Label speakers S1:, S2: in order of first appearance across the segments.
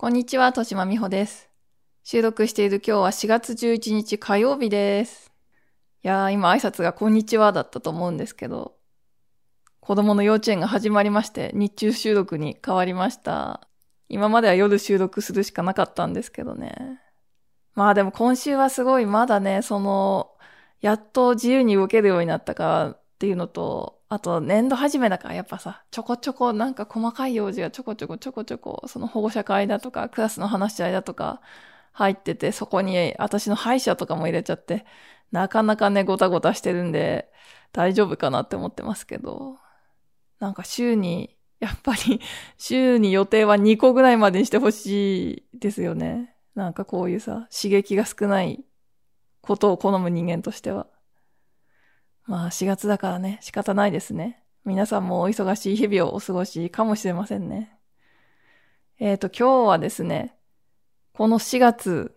S1: こんにちは、豊島美穂です。収録している今日は4月11日火曜日です。いやー、今挨拶がこんにちはだったと思うんですけど、子供の幼稚園が始まりまして、日中収録に変わりました。今までは夜収録するしかなかったんですけどね。まあでも今週はすごいまだね、その、やっと自由に動けるようになったかっていうのと、あと年度始めだからやっぱさ、ちょこちょこなんか細かい用事がちょこちょこちょこちょこ、その保護者会だとか、クラスの話し合いだとか入ってて、そこに私の歯医者とかも入れちゃって、なかなかね、ごたごたしてるんで、大丈夫かなって思ってますけど、なんか週に、やっぱり 週に予定は2個ぐらいまでにしてほしいですよね。なんかこういうさ、刺激が少ないことを好む人間としては。まあ4月だからね、仕方ないですね。皆さんもお忙しい日々をお過ごしかもしれませんね。えっ、と、今日はですね、この4月、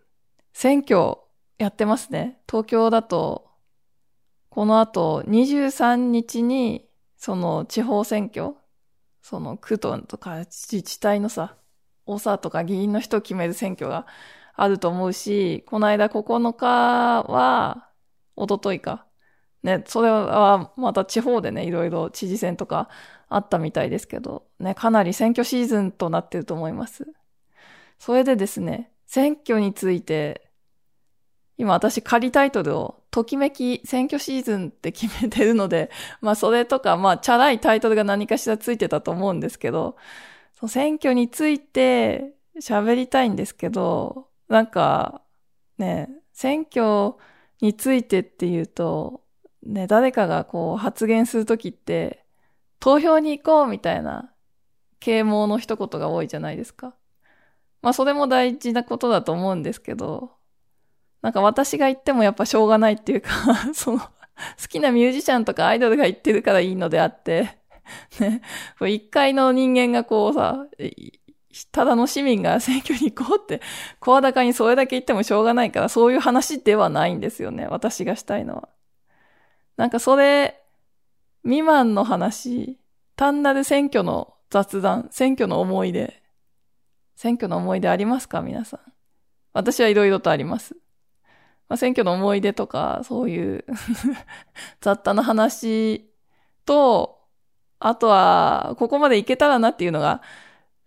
S1: 選挙やってますね。東京だと、この後23日に、その地方選挙、その区ととか自治体のさ、大沢とか議員の人を決める選挙があると思うし、この間9日は、一昨日か。ね、それはまた地方でね、いろいろ知事選とかあったみたいですけど、ね、かなり選挙シーズンとなってると思います。それでですね、選挙について、今私仮タイトルを、ときめき選挙シーズンって決めてるので、まあそれとか、まあチャラいタイトルが何かしらついてたと思うんですけど、その選挙について喋りたいんですけど、なんか、ね、選挙についてっていうと、ね、誰かがこう発言するときって、投票に行こうみたいな啓蒙の一言が多いじゃないですか。まあそれも大事なことだと思うんですけど、なんか私が言ってもやっぱしょうがないっていうか、その、好きなミュージシャンとかアイドルが言ってるからいいのであって、ね、一回の人間がこうさ、ただの市民が選挙に行こうって、声高にそれだけ言ってもしょうがないから、そういう話ではないんですよね。私がしたいのは。なんかそれ、未満の話、単なる選挙の雑談、選挙の思い出。選挙の思い出ありますか皆さん？私はいろいろとあります。まあ、選挙の思い出とか、そういう 雑多な話と、あとは、ここまでいけたらなっていうのが、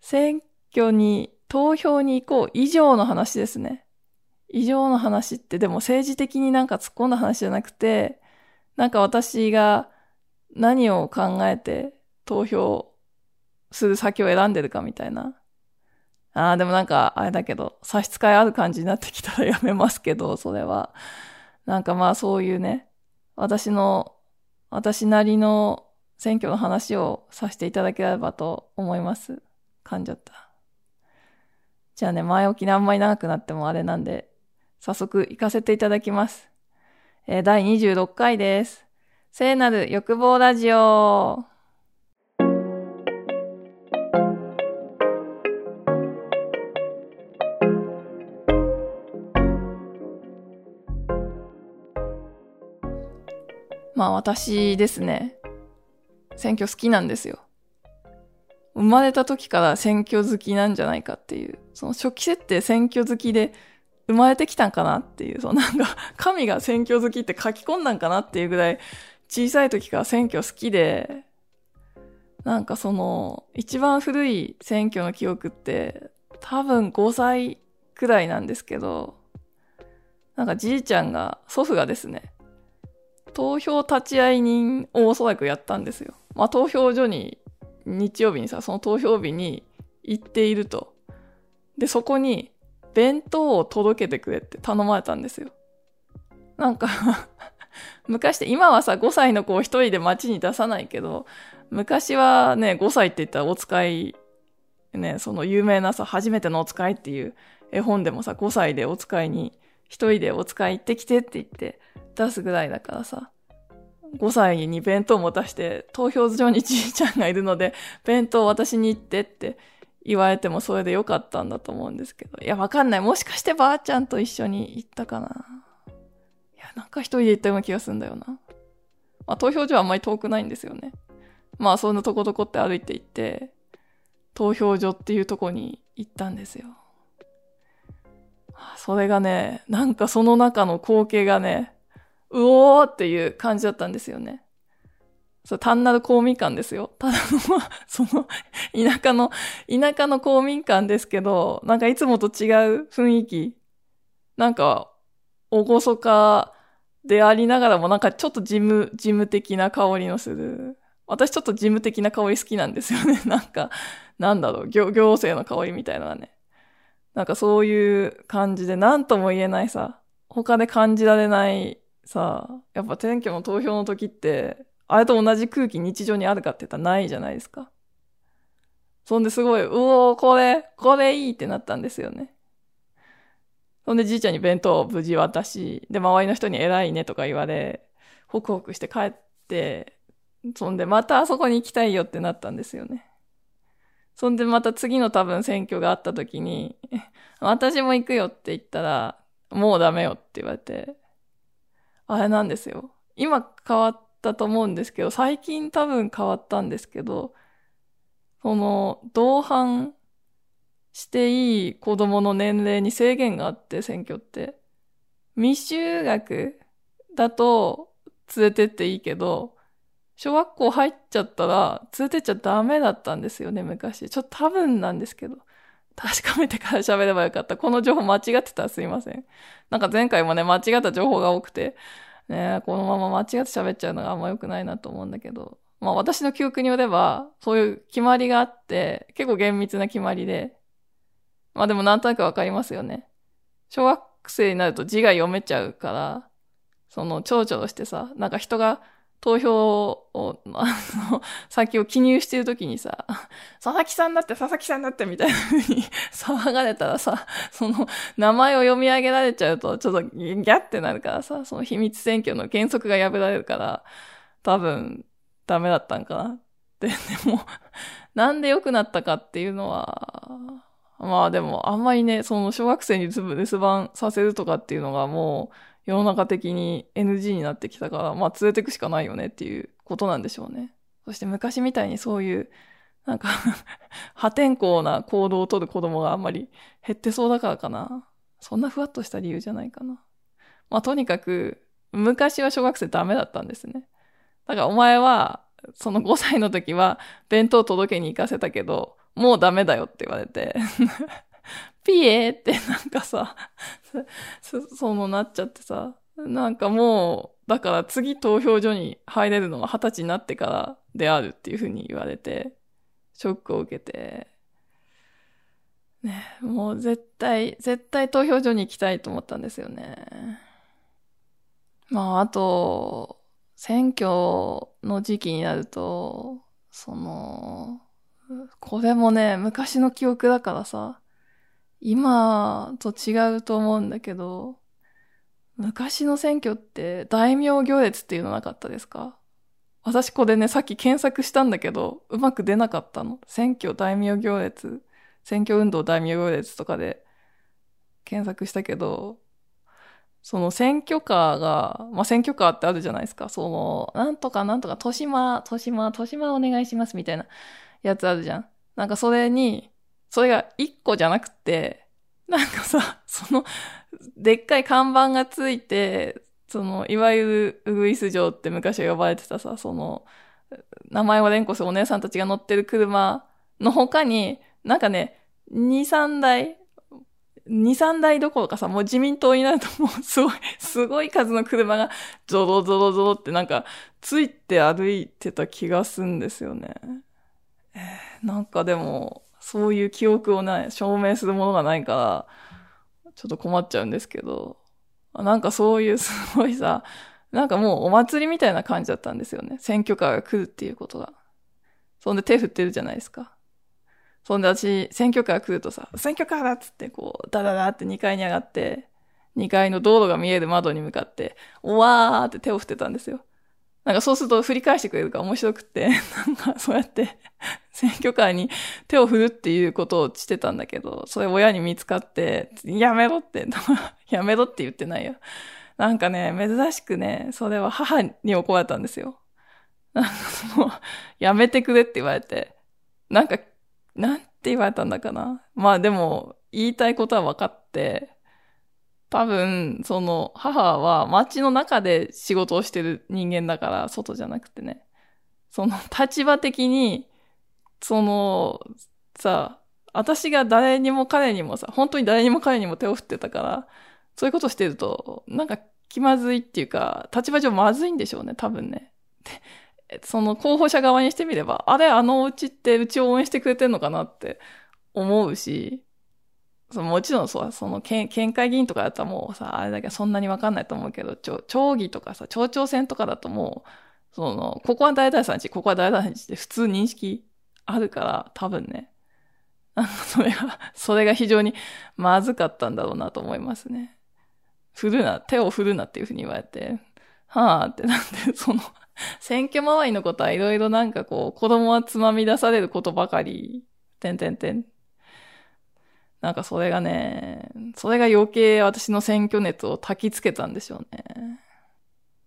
S1: 選挙に、投票に行こう以上の話ですね。以上の話って、でも政治的になんか突っ込んだ話じゃなくて、なんか私が何を考えて投票する先を選んでるかみたいな。ああ、でもなんか、あれだけど、差し支えある感じになってきたらやめますけど、それは。なんかまあそういうね、私の、私なりの選挙の話をさせていただければと思います。噛んじゃった。じゃあね、前置きであんまり長くなってもあれなんで、早速行かせていただきます。えー、第26回です。聖なる欲望ラジオ。まあ私ですね。選挙好きなんですよ。生まれた時から選挙好きなんじゃないかっていう。その初期設定選挙好きで生まれてきたんかなっていう。そのなんか 神が選挙好きって書き込んだんかなっていうぐらい小さい時から選挙好きで、なんかその一番古い選挙の記憶って多分5歳くらいなんですけど、なんかじいちゃんが、祖父がですね、投票立ち会い人をおそらくやったんですよ。まあ、投票所に、日曜日にさ、その投票日に行っていると。で、そこに、弁当を届けてくれって頼まれたんですよ。なんか 昔って、今はさ、5歳の子を一人で街に出さないけど、昔はね、5歳って言ったらお使い、ね、その有名なさ、初めてのお使いっていう絵本でもさ、5歳でお使いに、一人でお使い行ってきてって言って、出すぐらいだからさ、5歳に弁当持たして、投票所にじいちゃんがいるので、弁当私に行ってって言われてもそれでよかったんだと思うんですけど。いや、わかんない。もしかしてばあちゃんと一緒に行ったかな。いや、なんか一人で行ったような気がするんだよな。まあ、投票所はあんまり遠くないんですよね。まあ、そんなとことこって歩いて行って、投票所っていうとこに行ったんですよ。それがね、なんかその中の光景がね、うおーっていう感じだったんですよね。そう、単なる公民館ですよ。ただの、その、田舎の、田舎の公民館ですけど、なんかいつもと違う雰囲気。なんか、おごそかでありながらも、なんかちょっと事務、事務的な香りのする。私ちょっと事務的な香り好きなんですよね。なんか、なんだろう、行行政の香りみたいなね。なんかそういう感じで、なんとも言えないさ、他で感じられないさ、やっぱ選挙の投票の時って、あれと同じ空気日常にあるかって言ったらないじゃないですか。そんですごい、うおー、これ、これいいってなったんですよね。そんでじいちゃんに弁当を無事渡し、で、周りの人に偉いねとか言われ、ホクホクして帰って、そんでまたあそこに行きたいよってなったんですよね。そんでまた次の多分選挙があった時に、私も行くよって言ったら、もうダメよって言われて、あれなんですよ。今変わったと思うんですけど、最近多分変わったんですけど、その、同伴していい子供の年齢に制限があって、選挙って。未就学だと連れてっていいけど、小学校入っちゃったら連れてっちゃダメだったんですよね、昔。ちょっと多分なんですけど。確かめてから喋ればよかった。この情報間違ってたらすいません。なんか前回もね、間違った情報が多くて、ね、このまま間違って喋っちゃうのがあんま良くないなと思うんだけど、まあ私の記憶によれば、そういう決まりがあって、結構厳密な決まりで、まあでもなんとなくわかりますよね。小学生になると字が読めちゃうから、その、ちょろちょろしてさ、なんか人が投票を、あの、先を記入してるときにさ、佐々木さんだって佐々木さんだってみたいな風に 騒がれたらさ、その名前を読み上げられちゃうとちょっとギャってなるからさ、その秘密選挙の原則が破られるから、多分ダメだったんかなって。でも、なんで良くなったかっていうのは、まあでもあんまりね、その小学生に留守番させるとかっていうのがもう、世の中的に NG になってきたから、まあ連れてくしかないよねっていうことなんでしょうね。そして昔みたいにそういう、なんか 破天荒な行動をとる子供があんまり減ってそうだからかな。そんなふわっとした理由じゃないかな。まあとにかく、昔は小学生ダメだったんですね。だからお前は、その5歳の時は弁当届けに行かせたけど、もうダメだよって言われて ピエってなんかさ、そ、そのなっちゃってさ、なんかもう、だから次投票所に入れるのは二十歳になってからであるっていうふうに言われて、ショックを受けて、ね、もう絶対、絶対投票所に行きたいと思ったんですよね。まあ、あと、選挙の時期になると、その、これもね、昔の記憶だからさ、今と違うと思うんだけど、昔の選挙って大名行列っていうのなかったですか？私これね、さっき検索したんだけど、うまく出なかったの。選挙大名行列、選挙運動大名行列とかで検索したけど、その選挙カーが、まあ、選挙カーってあるじゃないですか。その、なんとかなんとか、豊島、豊島、豊島お願いしますみたいなやつあるじゃん。なんかそれに、それが一個じゃなくて、なんかさ、その、でっかい看板がついて、その、いわゆるウグイス城って昔は呼ばれてたさ、その、名前を連呼するお姉さんたちが乗ってる車の他に、なんかね、2、3台、2、3台どころかさ、もう自民党になるともうすごい、すごい数の車がゾロゾロゾロってなんかついて歩いてた気がすんですよね。えー、なんかでも、そういう記憶をね、証明するものがないから、ちょっと困っちゃうんですけど、なんかそういう すごいさ、なんかもうお祭りみたいな感じだったんですよね。選挙カーが来るっていうことが。そんで手振ってるじゃないですか。そんで私、選挙カー来るとさ、選挙カーだっつってこう、ダダダって2階に上がって、2階の道路が見える窓に向かって、おわーって手を振ってたんですよ。なんかそうすると振り返してくれるから面白くって、なんかそうやって 選挙カーに手を振るっていうことをしてたんだけど、それ親に見つかって、やめろって、やめろって言ってないよ。なんかね、珍しくね、それは母に怒られたんですよ。なんかその、やめてくれって言われて、なんか、なんて言われたんだかな。まあでも、言いたいことは分かって、多分、その、母は街の中で仕事をしてる人間だから、外じゃなくてね。その、立場的に、その、さ、私が誰にも彼にもさ、本当に誰にも彼にも手を振ってたから、そういうことしてると、なんか気まずいっていうか、立場上まずいんでしょうね、多分ね。で、その候補者側にしてみれば、あれ、あのうちってうちを応援してくれてんのかなって思うし、そのもちろんそう、その県、県会議員とかだったらもうさ、あれだけそんなにわかんないと思うけど、町、町議とかさ、町長選とかだともう、その、ここは誰々さんち、ここは誰々さんちって普通認識あるから、多分ね。それが、それが非常にまずかったんだろうなと思いますね。振るな、手を振るなっていうふうに言われて、はぁってなって、その、選挙周りのことはいろいろなんかこう、子供はつまみ出されることばかり、てんてんてんなんかそれがね、それが余計私の選挙熱を焚きつけたんでしょうね。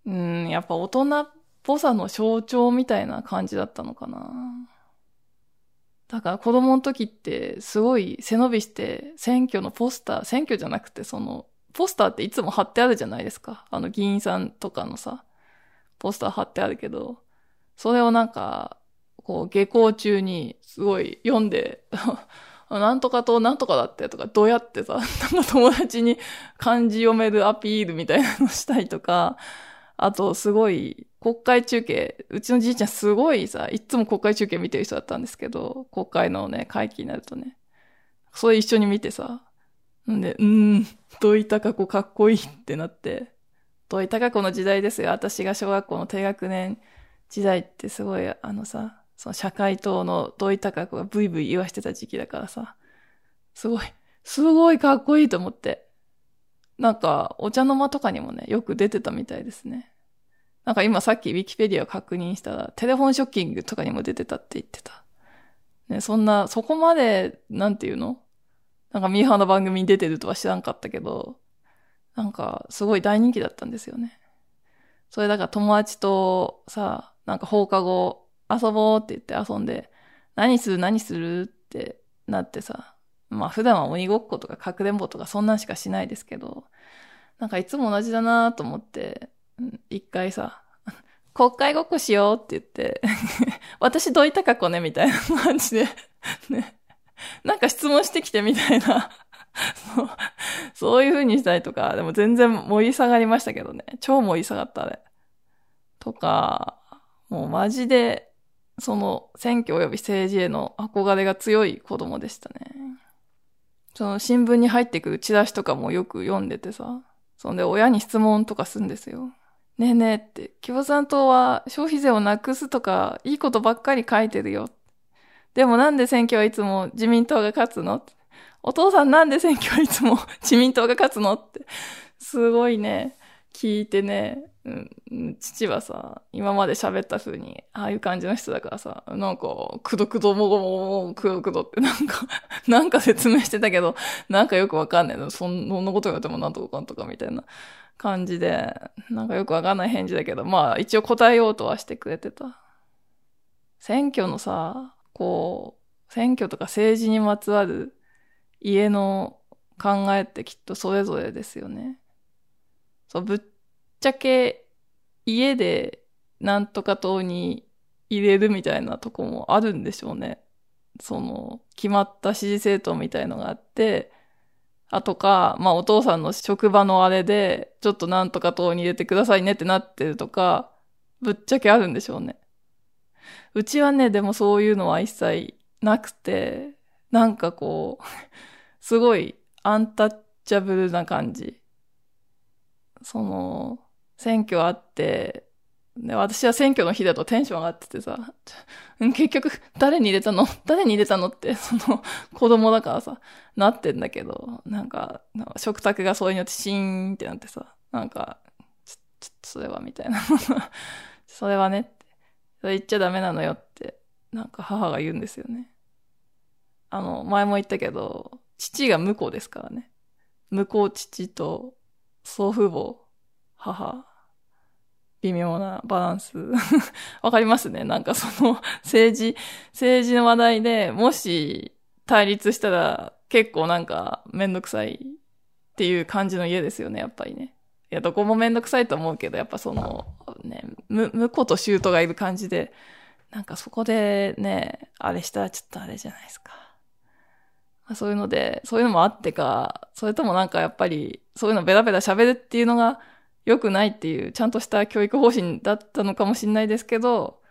S1: うん、やっぱ大人っぽさの象徴みたいな感じだったのかな。だから子供の時ってすごい背伸びして選挙のポスター、選挙じゃなくてその、ポスターっていつも貼ってあるじゃないですか。あの議員さんとかのさ、ポスター貼ってあるけど、それをなんか、こう下校中にすごい読んでなんとかとなんとかだってとか、どうやってさ、なんか友達に漢字読めるアピールみたいなのしたりとか、あと、すごい、国会中継、うちのじいちゃんすごいさ、いつも国会中継見てる人だったんですけど、国会のね、会期になるとね、それ一緒に見てさ、んで、うーん、土井高子かっこいいってなって、土井高子の時代ですよ。私が小学校の低学年時代ってすごい、あのさ、その社会党の土井高子がブイブイ言わしてた時期だからさ、すごい、すごいかっこいいと思って。なんか、お茶の間とかにもね、よく出てたみたいですね。なんか今さっきウィキペディアを確認したら、テレフォンショッキングとかにも出てたって言ってた。ね、そんな、そこまで、なんていうの？なんかミーハーの番組に出てるとは知らんかったけど、なんか、すごい大人気だったんですよね。それだから友達とさ、なんか放課後、遊ぼうって言って遊んで、何する何するってなってさ、まあ普段は鬼ごっことかかくれんぼとかそんなんしかしないですけど、なんかいつも同じだなと思って、一回さ、国会ごっこしようって言って 私どういた格好ねみたいな感じでね、なんか質問してきてみたいなそう、そういう風にしたりとか、でも全然盛り下がりましたけどね。超盛り下がったあれ。とか、もうマジでその選挙及び政治への憧れが強い子供でしたね。その新聞に入ってくるチラシとかもよく読んでてさ、そんで親に質問とかすんですよ。ねえねえって、共産党は消費税をなくすとか、いいことばっかり書いてるよ。でもなんで選挙はいつも自民党が勝つのお父さんなんで選挙はいつも自民党が勝つの？って、すごいね、聞いてね、うん、父はさ、今まで喋った風に、ああいう感じの人だからさ、なんか、くどくどもごもごくどくどってなんか なんか説明してたけど、なんかよくわかんないの。そんなこと言われてもなんとかかんとかみたいな感じで、なんかよくわかんない返事だけど、まあ一応答えようとはしてくれてた。選挙のさ、こう、選挙とか政治にまつわる家の考えってきっとそれぞれですよね。そう、ぶっちゃけ家でなんとか党に入れるみたいなとこもあるんでしょうね。その、決まった支持政党みたいのがあって、あとか、まあお父さんの職場のあれで、ちょっとなんとか党に入れてくださいねってなってるとか、ぶっちゃけあるんでしょうね。うちはね、でもそういうのは一切なくて、なんかこう、すごいアンタッチャブルな感じ。その、選挙あって、で、私は選挙の日だとテンション上がっててさ、結局、誰に入れたの？誰に入れたのって、その、子供だからさ、なってんだけど、なんか、んか食卓がそれによってシーンってなってさ、なんか、ちょ、ちょっとそれは、みたいな。それはね、それ言っちゃダメなのよって、なんか母が言うんですよね。あの、前も言ったけど、父が婿ですからね。婿父と祖父母、母、微妙なバランス。わかりますね。なんかその 政治、政治の話題でもし対立したら結構なんかめんどくさいっていう感じの家ですよね、やっぱりね。いや、どこもめんどくさいと思うけど、やっぱその、ね、む、婿と姑がいる感じで、なんかそこでね、あれしたらちょっとあれじゃないですか。まあ、そういうので、そういうのもあってか、それともなんかやっぱり、そういうのベラベラ喋るっていうのが良くないっていう、ちゃんとした教育方針だったのかもしれないですけど、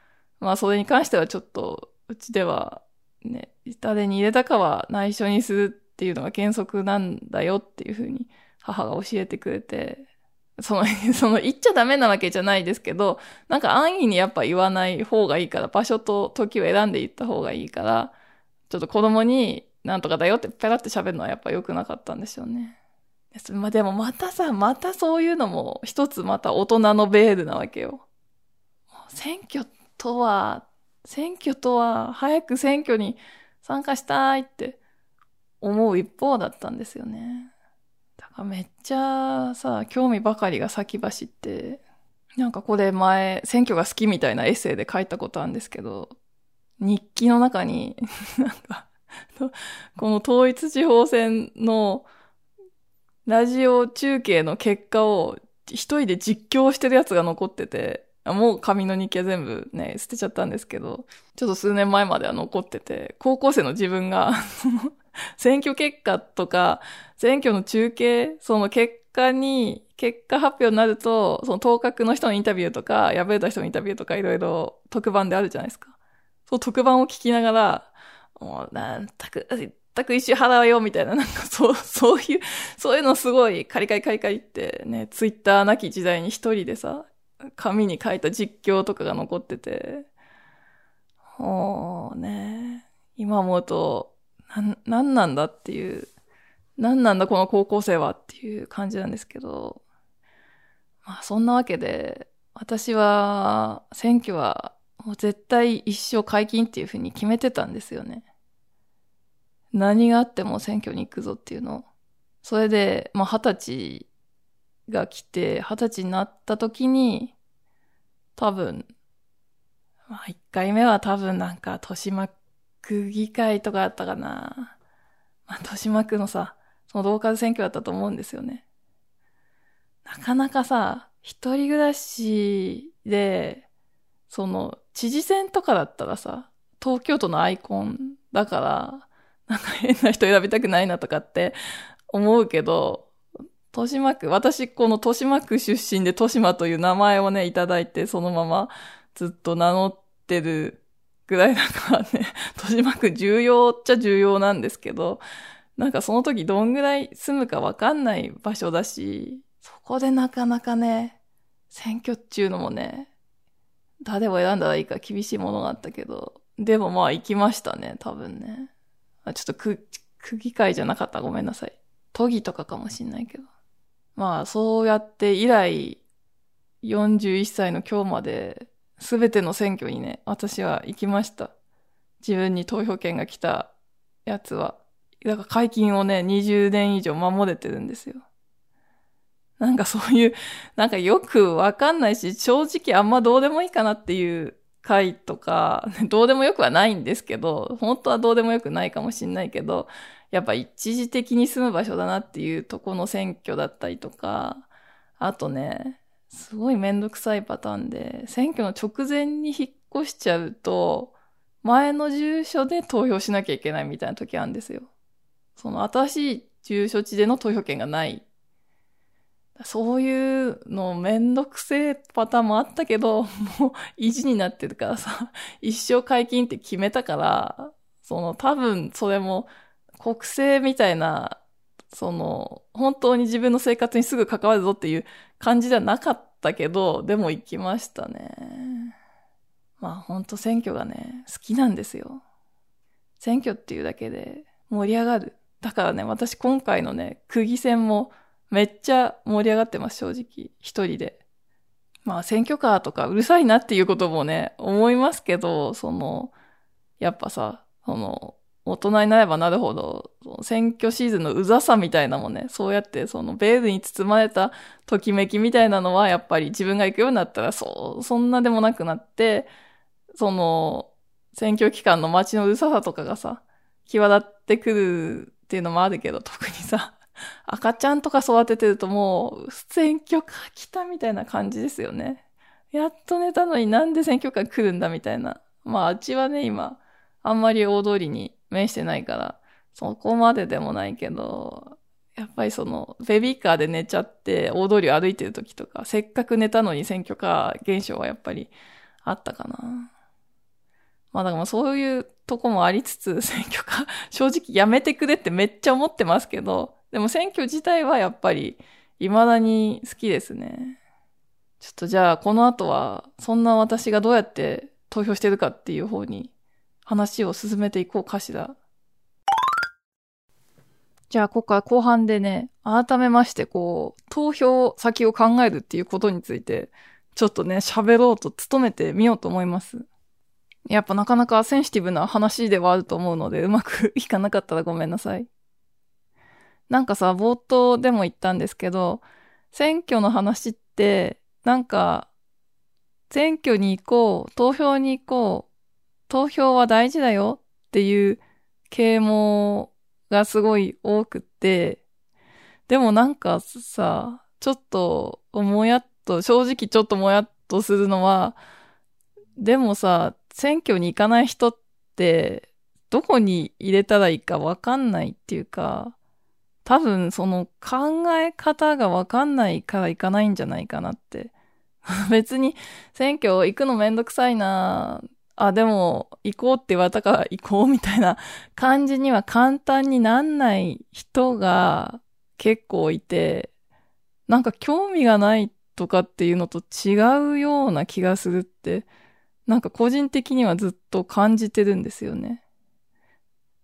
S1: まあそれに関してはちょっと、うちでは、ね、誰に入れたかは内緒にするっていうのが原則なんだよっていうふうに母が教えてくれて、その、その言っちゃダメなわけじゃないですけど、なんか安易にやっぱ言わない方がいいから、場所と時を選んで言った方がいいから、ちょっと子供になんとかだよってペラって喋るのはやっぱ良くなかったんでしょうね。まあ、でもまたさ、またそういうのも一つまた大人のベールなわけよ。選挙とは、選挙とは早く選挙に参加したいって思う一方だったんですよね。だからめっちゃさ、興味ばかりが先走って、なんかこれ前、選挙が好きみたいなエッセイで書いたことあるんですけど、日記の中に、なんか、この統一地方選のラジオ中継の結果を一人で実況してるやつが残ってて、もう紙の日記は全部ね、捨てちゃったんですけど、ちょっと数年前までは残ってて、高校生の自分が 選挙結果とか、選挙の中継、その結果に、結果発表になると、その当確の人のインタビューとか、敗れた人のインタビューとかいろいろ特番であるじゃないですか。その特番を聞きながら、もう、なんたく、全く石払うよ、みたいな、なんかそう、そういう、そういうのすごいカリカリカリカリってね、ツイッターなき時代に一人でさ、紙に書いた実況とかが残ってて、もうね、今思うと、なん、なんなんだっていう、なんなんだこの高校生はっていう感じなんですけど、まあそんなわけで、私は選挙はもう絶対一生解禁っていうふうに決めてたんですよね。何があっても選挙に行くぞっていうの。それで、まあ二十歳が来て、二十歳になった時に、多分、まあ一回目は多分なんか豊島区議会とかあったかな。まあ豊島区のさ、そのローカル選挙だったと思うんですよね。なかなかさ、一人暮らしで、その、知事選とかだったらさ、東京都のアイコンだから、なんか変な人選びたくないなとかって思うけど、豊島区、私この豊島区出身で豊島という名前をね、いただいて、そのままずっと名乗ってるぐらいだからね、豊島区重要っちゃ重要なんですけど、なんかその時どんぐらい住むかわかんない場所だし、そこでなかなかね、選挙っていうのもね、誰を選んだらいいか厳しいものがあったけど、でもまあ行きましたね、多分ね。あちょっと区、区議会じゃなかったごめんなさい。都議とかかもしんないけど。まあ、そうやって以来、41歳の今日まで、すべての選挙にね、私は行きました。自分に投票権が来たやつは。だから解禁をね、20年以上守れてるんですよ。なんかそういう、なんかよくわかんないし、正直あんまどうでもいいかなっていう回とか、どうでもよくはないんですけど、本当はどうでもよくないかもしんないけど、やっぱ一時的に住む場所だなっていうとこの選挙だったりとか、あとね、すごいめんどくさいパターンで、選挙の直前に引っ越しちゃうと、前の住所で投票しなきゃいけないみたいな時あるんですよ。その新しい住所地での投票権がないそういうのめんどくせえパターンもあったけど、もう意地になってるからさ、一生解禁って決めたから、その多分それも国政みたいな、その本当に自分の生活にすぐ関わるぞっていう感じではなかったけど、でも行きましたね。まあ本当選挙がね、好きなんですよ。選挙っていうだけで盛り上がる。だからね、私今回のね、区議選もめっちゃ盛り上がってます、正直。一人で。まあ、選挙カーとかうるさいなっていうこともね、思いますけど、その、やっぱさ、その、大人になればなるほど、選挙シーズンのうざさみたいなもね、そうやってそのベールに包まれたときめきみたいなのは、やっぱり自分が行くようになったら、そう、そんなでもなくなって、その、選挙期間の街のうるささとかがさ、際立ってくるっていうのもあるけど、特にさ、赤ちゃんとか育ててるともう、選挙カー来たみたいな感じですよね。やっと寝たのになんで選挙カー来るんだみたいな。まあ、あっちはね、今、あんまり大通りに面してないから、そこまででもないけど、やっぱりその、ベビーカーで寝ちゃって大通りを歩いてる時とか、せっかく寝たのに選挙カー現象はやっぱりあったかな。まあだからそういうとこもありつつ、選挙カー、正直やめてくれってめっちゃ思ってますけど、でも選挙自体はやっぱり未だに好きですね。ちょっとじゃあこの後は、そんな私がどうやって投票してるかっていう方に話を進めていこうかしら。じゃあ、ここから後半でね、改めまして、こう、投票先を考えるっていうことについて、ちょっとね、喋ろうと努めてみようと思います。やっぱなかなかセンシティブな話ではあると思うので、うまくいかなかったらごめんなさい。なんかさ、冒頭でも言ったんですけど、選挙の話って、なんか、選挙に行こう、投票に行こう、投票は大事だよっていう啓蒙がすごい多くって、でもなんかさ、ちょっともやっと、正直ちょっともやっとするのは、でもさ、選挙に行かない人って、どこに入れたらいいかわかんないっていうか、多分その考え方がわかんないから行かないんじゃないかなって。別に選挙行くのめんどくさいなあ、でも行こうって言われたから行こうみたいな 感じには簡単になんない人が結構いて、なんか興味がないとかっていうのと違うような気がするって、なんか個人的にはずっと感じてるんですよね。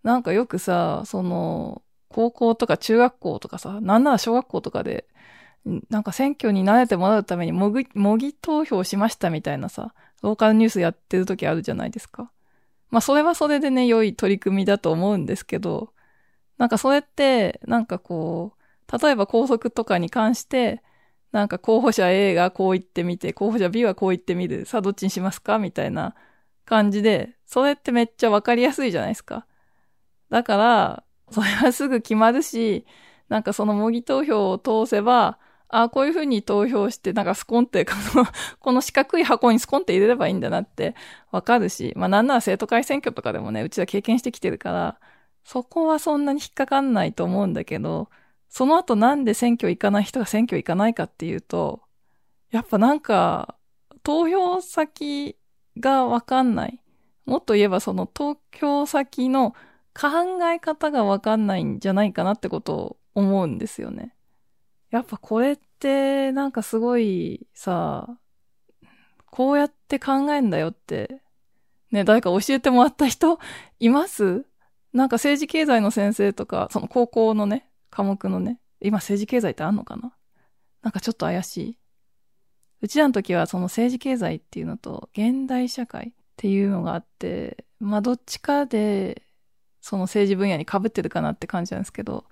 S1: なんかよくさ、その、高校とか中学校とかさ、なんなら小学校とかで、なんか選挙に慣れてもらうために模擬、模擬投票しましたみたいなさ、ローカルニュースやってる時あるじゃないですか。まあそれはそれでね、良い取り組みだと思うんですけど、なんかそれって、なんかこう、例えば高速とかに関して、なんか候補者 A がこう言ってみて、候補者 B はこう言ってみる。さあどっちにしますかみたいな感じで、それってめっちゃわかりやすいじゃないですか。だから、それはすぐ決まるし、なんかその模擬投票を通せば、ああこういうふうに投票して、なんかスコンって、この四角い箱にスコンって入れればいいんだなってわかるし、まあなんなら生徒会選挙とかでもね、うちは経験してきてるから、そこはそんなに引っかかんないと思うんだけど、その後なんで選挙行かない人が選挙行かないかっていうと、やっぱなんか、投票先がわかんない。もっと言えばその投票先の考え方がわかんないんじゃないかなってことを思うんですよね。やっぱこれってなんかすごいさ、こうやって考えんだよって、ね、誰か教えてもらった人います？なんか政治経済の先生とか、その高校のね、科目のね、今政治経済ってあんのかな？なんかちょっと怪しい。うちらの時はその政治経済っていうのと現代社会っていうのがあって、まあどっちかでその政治分野に被ってるかなって感じなんですけど、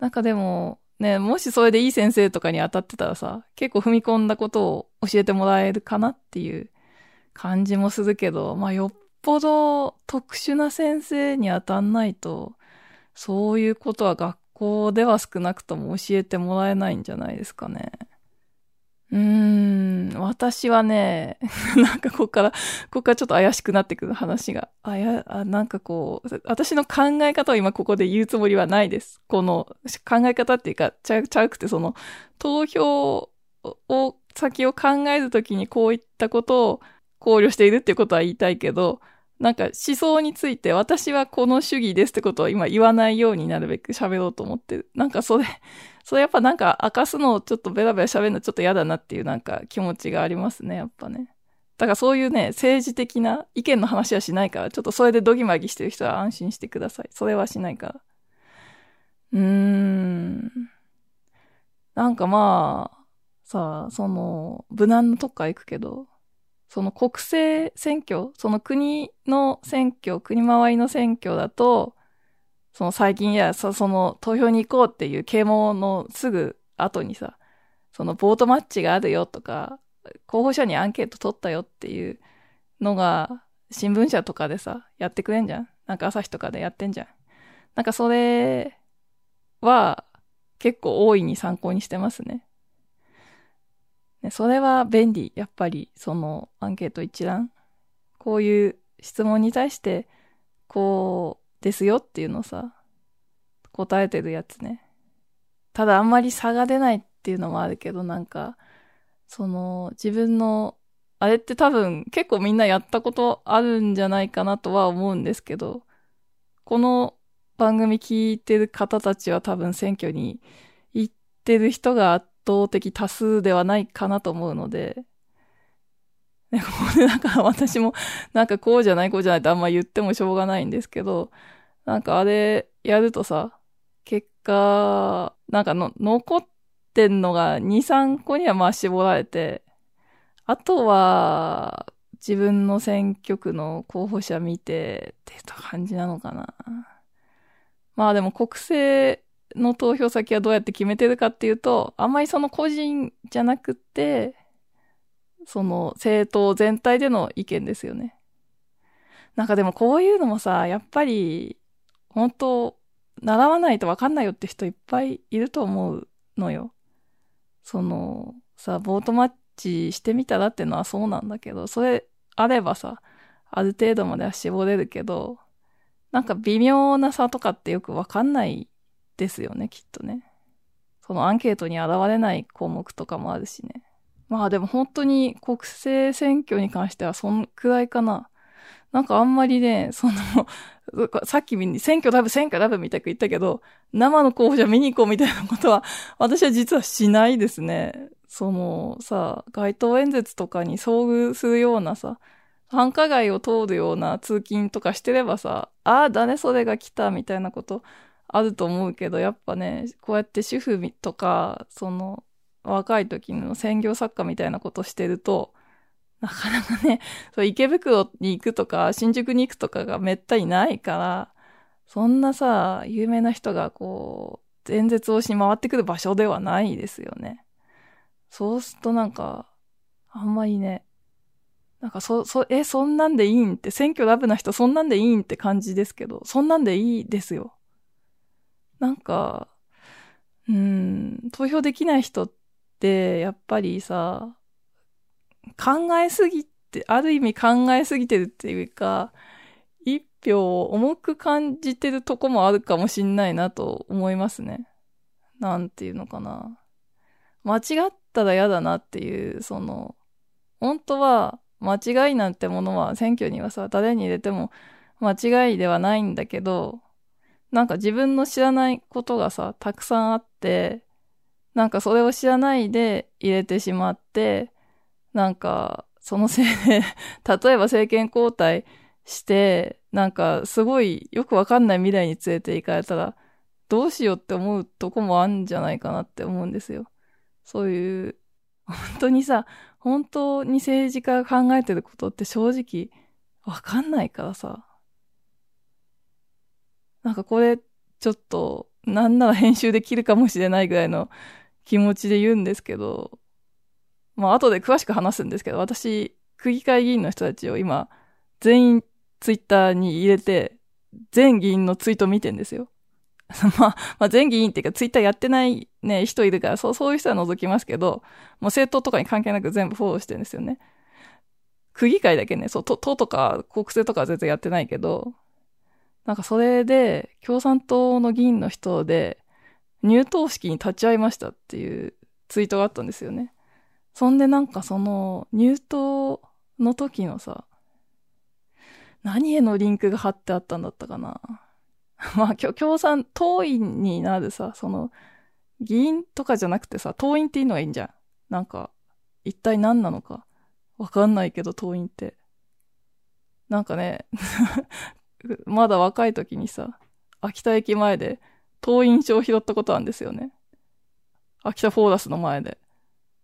S1: なんかでもね、もしそれでいい先生とかに当たってたらさ、結構踏み込んだことを教えてもらえるかなっていう感じもするけど、まあよっぽど特殊な先生に当たんないと、そういうことは学校では少なくとも教えてもらえないんじゃないですかね。うーん、私はね、なんかここから、ここからちょっと怪しくなってくる話が。あや、あなんかこう、私の考え方を今ここで言うつもりはないです。この考え方っていうか、ちゃちゃうくてその、投票を、先を考えるときにこういったことを考慮しているっていうことは言いたいけど、なんか思想について私はこの主義ですってことを今言わないようになるべく喋ろうと思って。なんかそれ、それやっぱなんか明かすのをちょっとベラベラ喋るのちょっと嫌だなっていうなんか気持ちがありますね、やっぱね。だからそういうね、政治的な意見の話はしないから、ちょっとそれでドギマギしてる人は安心してください。それはしないから。うーん。なんかまあ、さあ、その、無難なとこから行くけど、その国政選挙、その国の選挙、国周りの選挙だと、その最近や、そその投票に行こうっていう啓蒙のすぐ後にさ、そのボートマッチがあるよとか、候補者にアンケート取ったよっていうのが、新聞社とかでさ、やってくれんじゃん？なんか朝日とかでやってんじゃん？なんかそれは、結構大いに参考にしてますね。それは便利。やっぱり、そのアンケート一覧。こういう質問に対して、こうですよっていうのさ、答えてるやつね。ただあんまり差が出ないっていうのもあるけど、なんか、その自分の、あれって多分結構みんなやったことあるんじゃないかなとは思うんですけど、この番組聞いてる方たちは多分選挙に行ってる人が圧倒的多数ではないかなと思うので、ね、ここでなんか私もなんかこうじゃないこうじゃないってあんま言ってもしょうがないんですけど、なんかあれやるとさ、結果、なんかの残ってんのが2、3個にはまあ絞られて、あとは自分の選挙区の候補者見てって感じなのかな。まあでも国政の投票先はどうやって決めてるかっていうと、あんまりその個人じゃなくて、その政党全体での意見ですよね。なんかでもこういうのもさ、やっぱり、本当習わないとわかんないよって人いっぱいいると思うのよ。その、さ、ボートマッチしてみたらってのはそうなんだけど、それあればさ、ある程度までは絞れるけど、なんか微妙な差とかってよくわかんないですよね、きっとね。そのアンケートに現れない項目とかもあるしね。まあでも本当に国政選挙に関してはそんくらいかな。なんかあんまりね、その さっき選挙ラブ、選挙ラブみたいく言ったけど、生の候補者見に行こうみたいなことは、私は実はしないですね。そのさ、街頭演説とかに遭遇するようなさ、繁華街を通るような通勤とかしてればさ、ああ、誰それが来たみたいなことあると思うけど、やっぱね、こうやって主婦とか、その、若い時の専業作家みたいなことしてると、なかなかね、そう池袋に行くとか、新宿に行くとかがめったにないから、そんなさ、有名な人がこう、演説をし回ってくる場所ではないですよね。そうするとなんか、あんまりね、なんかそ、そ、え、そんなんでいいんって、選挙ラブな人そんなんでいいんって感じですけど、そんなんでいいですよ。なんか、うん、投票できない人って、やっぱりさ、考えすぎて、ある意味考えすぎてるっていうか、一票を重く感じてるとこもあるかもしんないなと思いますね。なんていうのかな。間違ったら嫌だなっていう、その、本当は間違いなんてものは選挙にはさ、誰に入れても間違いではないんだけど、なんか自分の知らないことがさ、たくさんあって、なんかそれを知らないで入れてしまって、なんか、そのせいで 例えば政権交代して、なんかすごいよくわかんない未来に連れて行かれたら、どうしようって思うとこもあるんじゃないかなって思うんですよ。そういう、本当にさ、本当に政治家が考えてることって正直わかんないからさ。なんかこれ、ちょっと、なんなら編集できるかもしれないぐらいの気持ちで言うんですけど、まあ後で詳しく話すんですけど、私、区議会議員の人たちを今、全員ツイッターに入れて、全議員のツイート見てんですよ。まあ、まあ、全議員っていうかツイッターやってないね、人いるから、そう、そういう人は除きますけど、もう政党とかに関係なく全部フォローしてるんですよね。区議会だけね、そう、党とか国政とかは全然やってないけど、なんかそれで、共産党の議員の人で、入党式に立ち会いましたっていうツイートがあったんですよね。そんでなんかその入党の時のさ、何へのリンクが貼ってあったんだったかな。まあ、共産、党員になるさ、その、議員とかじゃなくてさ、党員っていうのがいいんじゃん。なんか、一体何なのか。わかんないけど、党員って。なんかね、まだ若い時にさ、秋田駅前で、党員証を拾ったことあるんですよね。秋田フォーラスの前で。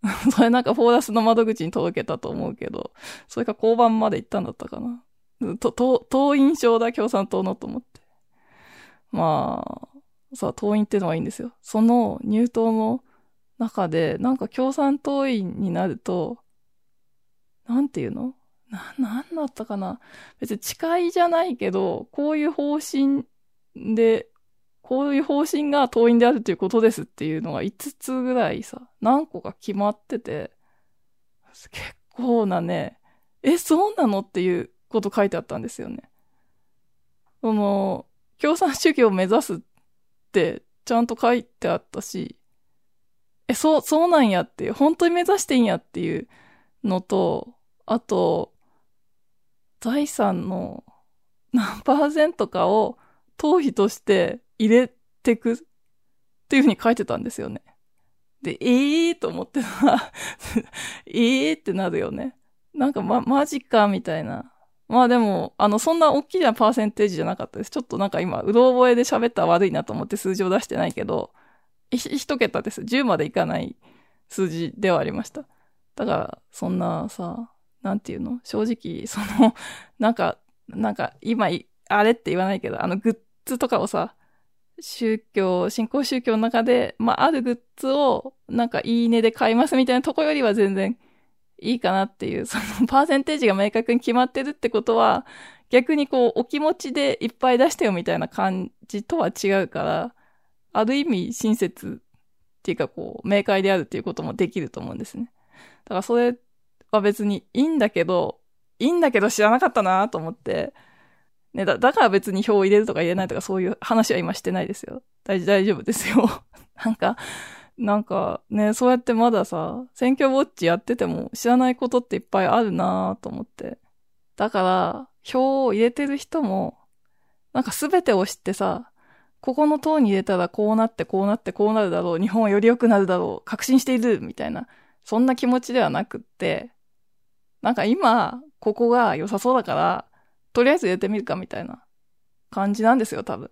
S1: それなんかフォーラスの窓口に届けたと思うけど、それか交番まで行ったんだったかな。と、と、党員証だ、共産党のと思って。まあ、さ、党員ってのはいいんですよ。その入党の中で、なんか共産党員になると、なんていうの？な、なんだったかな？別に誓いじゃないけど、こういう方針で、こういう方針が党員であるということですっていうのが5つぐらいさ、何個か決まってて、結構なね、え、そうなのっていうこと書いてあったんですよね。その、共産主義を目指すってちゃんと書いてあったし、え、そう、そうなんやっていう、本当に目指してんやっていうのと、あと、財産の何パーセントかを頭皮として入れてくっていうふうに書いてたんですよね。で、ええー、と思ってさ、ええってなるよね。なんかま、マジか、みたいな。まあでも、あの、そんな大きなパーセンテージじゃなかったです。ちょっとなんか今、うろ覚えで喋ったら悪いなと思って数字を出してないけど、一桁です。10までいかない数字ではありました。だから、そんなさ、なんていうの？正直、その、なんか、なんか、今、あれって言わないけど、あの、グッズとかをさ、宗教、新興宗教の中で、まあ、あるグッズを、なんか、いいねで買いますみたいなとこよりは全然いいかなっていう、その、パーセンテージが明確に決まってるってことは、逆にこう、お気持ちでいっぱい出してよみたいな感じとは違うから、ある意味親切っていうかこう、明快であるっていうこともできると思うんですね。だからそれは別にいいんだけど、いいんだけど知らなかったなと思って、ね、だ、だから別に票を入れるとか入れないとかそういう話は今してないですよ。大事大丈夫ですよ。なんか、なんかね、そうやってまださ、選挙ウォッチやってても知らないことっていっぱいあるなと思って。だから、票を入れてる人も、なんかすべてを知ってさ、ここの党に入れたらこうなってこうなってこうなるだろう、日本はより良くなるだろう、確信している、みたいな、そんな気持ちではなくって、なんか今、ここが良さそうだから、とりあえず入れてみるかみたいな感じなんですよ、多分。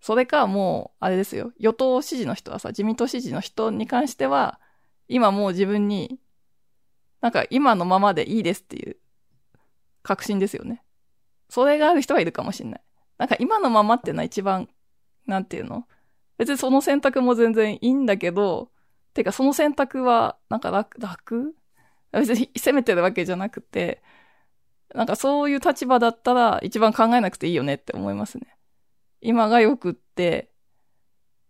S1: それかもう、あれですよ。与党支持の人はさ、自民党支持の人に関しては、今もう自分に、なんか今のままでいいですっていう確信ですよね。それがある人はいるかもしんない。なんか今のままっていうのは一番なんていうの？別にその選択も全然いいんだけど、てかその選択は、なんか楽、楽？別に責めてるわけじゃなくて、なんかそういう立場だったら一番考えなくていいよねって思いますね。今がよくって、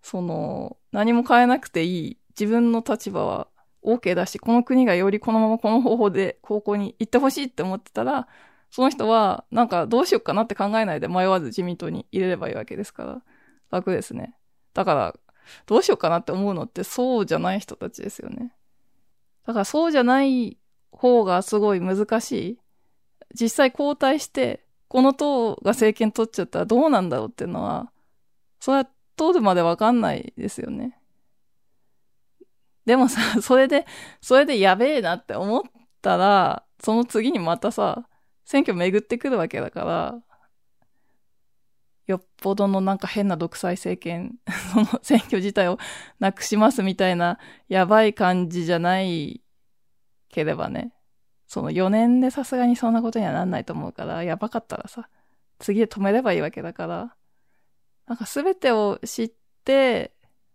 S1: その、何も変えなくていい自分の立場は OK だし、この国がよりこのままこの方法で高校に行ってほしいって思ってたら、その人は、なんかどうしようかなって考えないで迷わず自民党に入れればいいわけですから。楽ですね。だから、どうしようかなって思うのってそうじゃない人たちですよね。だからそうじゃない方がすごい難しい。実際交代して、この党が政権取っちゃったらどうなんだろうっていうのは、それは通るまでわかんないですよね。でもさ、それで、それでやべえなって思ったら、その次にまたさ、選挙巡ってくるわけだから、よっぽどのなんか変な独裁政権、その 選挙自体をなくしますみたいなやばい感じじゃないければね。その4年でさすがにそんなことにはなんないと思うから、やばかったらさ、次で止めればいいわけだから、なんか全てを知って、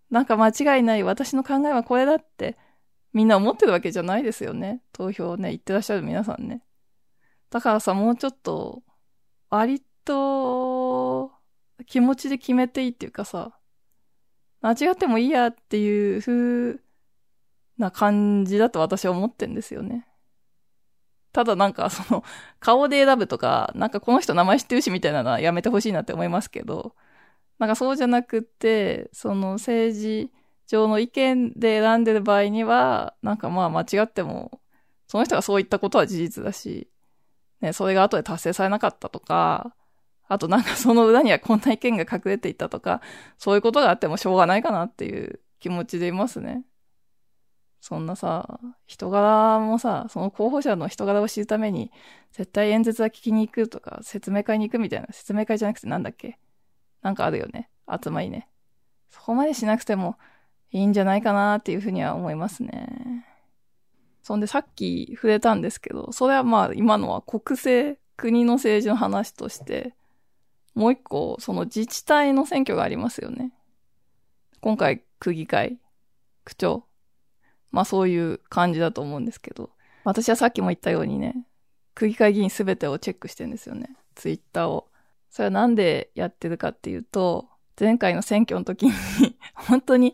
S1: なんか間違いない私の考えはこれだってみんな思ってるわけじゃないですよね。投票ね、言ってらっしゃる皆さんね。だからさ、もうちょっと、割と、気持ちで決めていいっていうかさ、間違ってもいいやっていう風な感じだと私は思ってんですよね。ただなんかその、顔で選ぶとか、なんかこの人名前知ってるしみたいなのはやめてほしいなって思いますけど、なんかそうじゃなくて、その政治上の意見で選んでる場合には、なんかまあ間違っても、その人がそう言ったことは事実だし、ね、それが後で達成されなかったとか、あとなんかその裏にはこんな意見が隠れていたとか、そういうことがあってもしょうがないかなっていう気持ちでいますね。そんなさ、人柄もさ、その候補者の人柄を知るために、絶対演説は聞きに行くとか、説明会に行くみたいな、説明会じゃなくてなんだっけ？なんかあるよね。集まりね。そこまでしなくてもいいんじゃないかなっていうふうには思いますね。そんでさっき触れたんですけど、それはまあ今のは国政、国の政治の話として、もう一個、その自治体の選挙がありますよね。今回、区議会、区長。まあそういう感じだと思うんですけど。私はさっきも言ったようにね、区議会議員すべてをチェックしてるんですよね。ツイッターを。それはなんでやってるかっていうと、前回の選挙の時に 本当に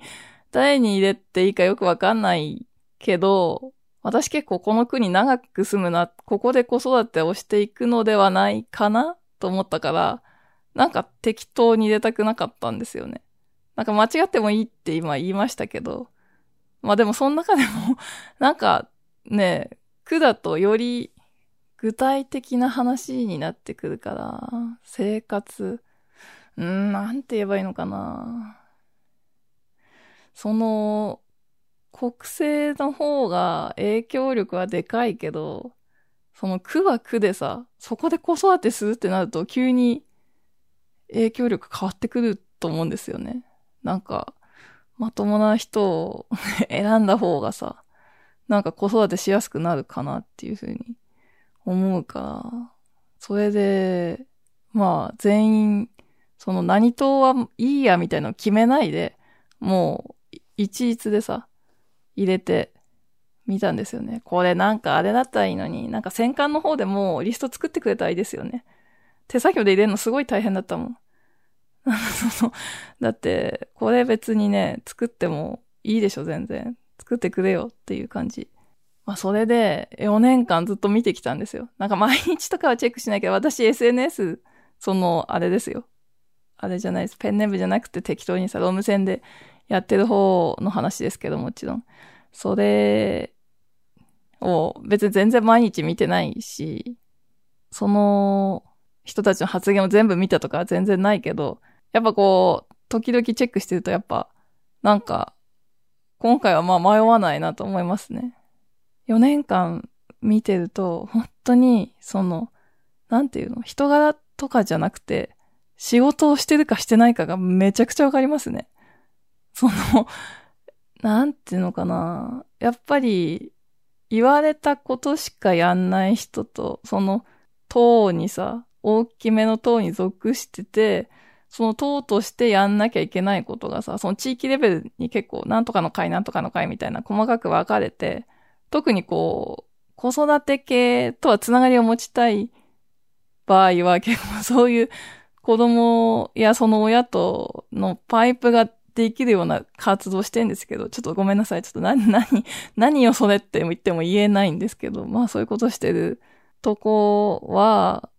S1: 誰に入れていいかよくわかんないけど、私結構この国長く住むな、ここで子育てをしていくのではないかなと思ったから、なんか適当に入れたくなかったんですよね。なんか間違ってもいいって今言いましたけど、まあでもその中でも なんかね、区だとより具体的な話になってくるから、生活、うん、なんて言えばいいのかな。その、国政の方が影響力はでかいけど、その区は区でさ、そこで子育てするってなると急に影響力変わってくると思うんですよね。なんか、まともな人を 選んだ方がさ、なんか子育てしやすくなるかなっていうふうに思うから、それで、まあ全員、その何党はいいやみたいなのを決めないで、もう一律でさ、入れてみたんですよね。これなんかあれだったらいいのに、なんか戦艦の方でもうリスト作ってくれたらいいですよね。手作業で入れるのすごい大変だったもん。だって、これ別にね、作ってもいいでしょ、全然。作ってくれよっていう感じ。まあ、それで4年間ずっと見てきたんですよ。なんか毎日とかはチェックしないけど、私 SNS、その、あれですよ。あれじゃないです。ペンネームじゃなくて適当にさ、ローム線でやってる方の話ですけど、もちろん。それを別に全然毎日見てないし、その人たちの発言を全部見たとかは全然ないけど、やっぱこう、時々チェックしてるとやっぱ、なんか、今回はまあ迷わないなと思いますね。4年間見てると、本当に、その、なんていうの、人柄とかじゃなくて、仕事をしてるかしてないかがめちゃくちゃわかりますね。その、なんていうのかな。やっぱり、言われたことしかやんない人と、その、党にさ、大きめの党に属してて、その党としてやんなきゃいけないことがさ、その地域レベルに結構、なんとかの会、なんとかの会みたいな細かく分かれて、特にこう、子育て系とはつながりを持ちたい場合は結構 そういう子供やその親とのパイプができるような活動してんですけど、ちょっとごめんなさい。ちょっと何、何、何をそれって言っても言えないんですけど、まあそういうことしてるとこは、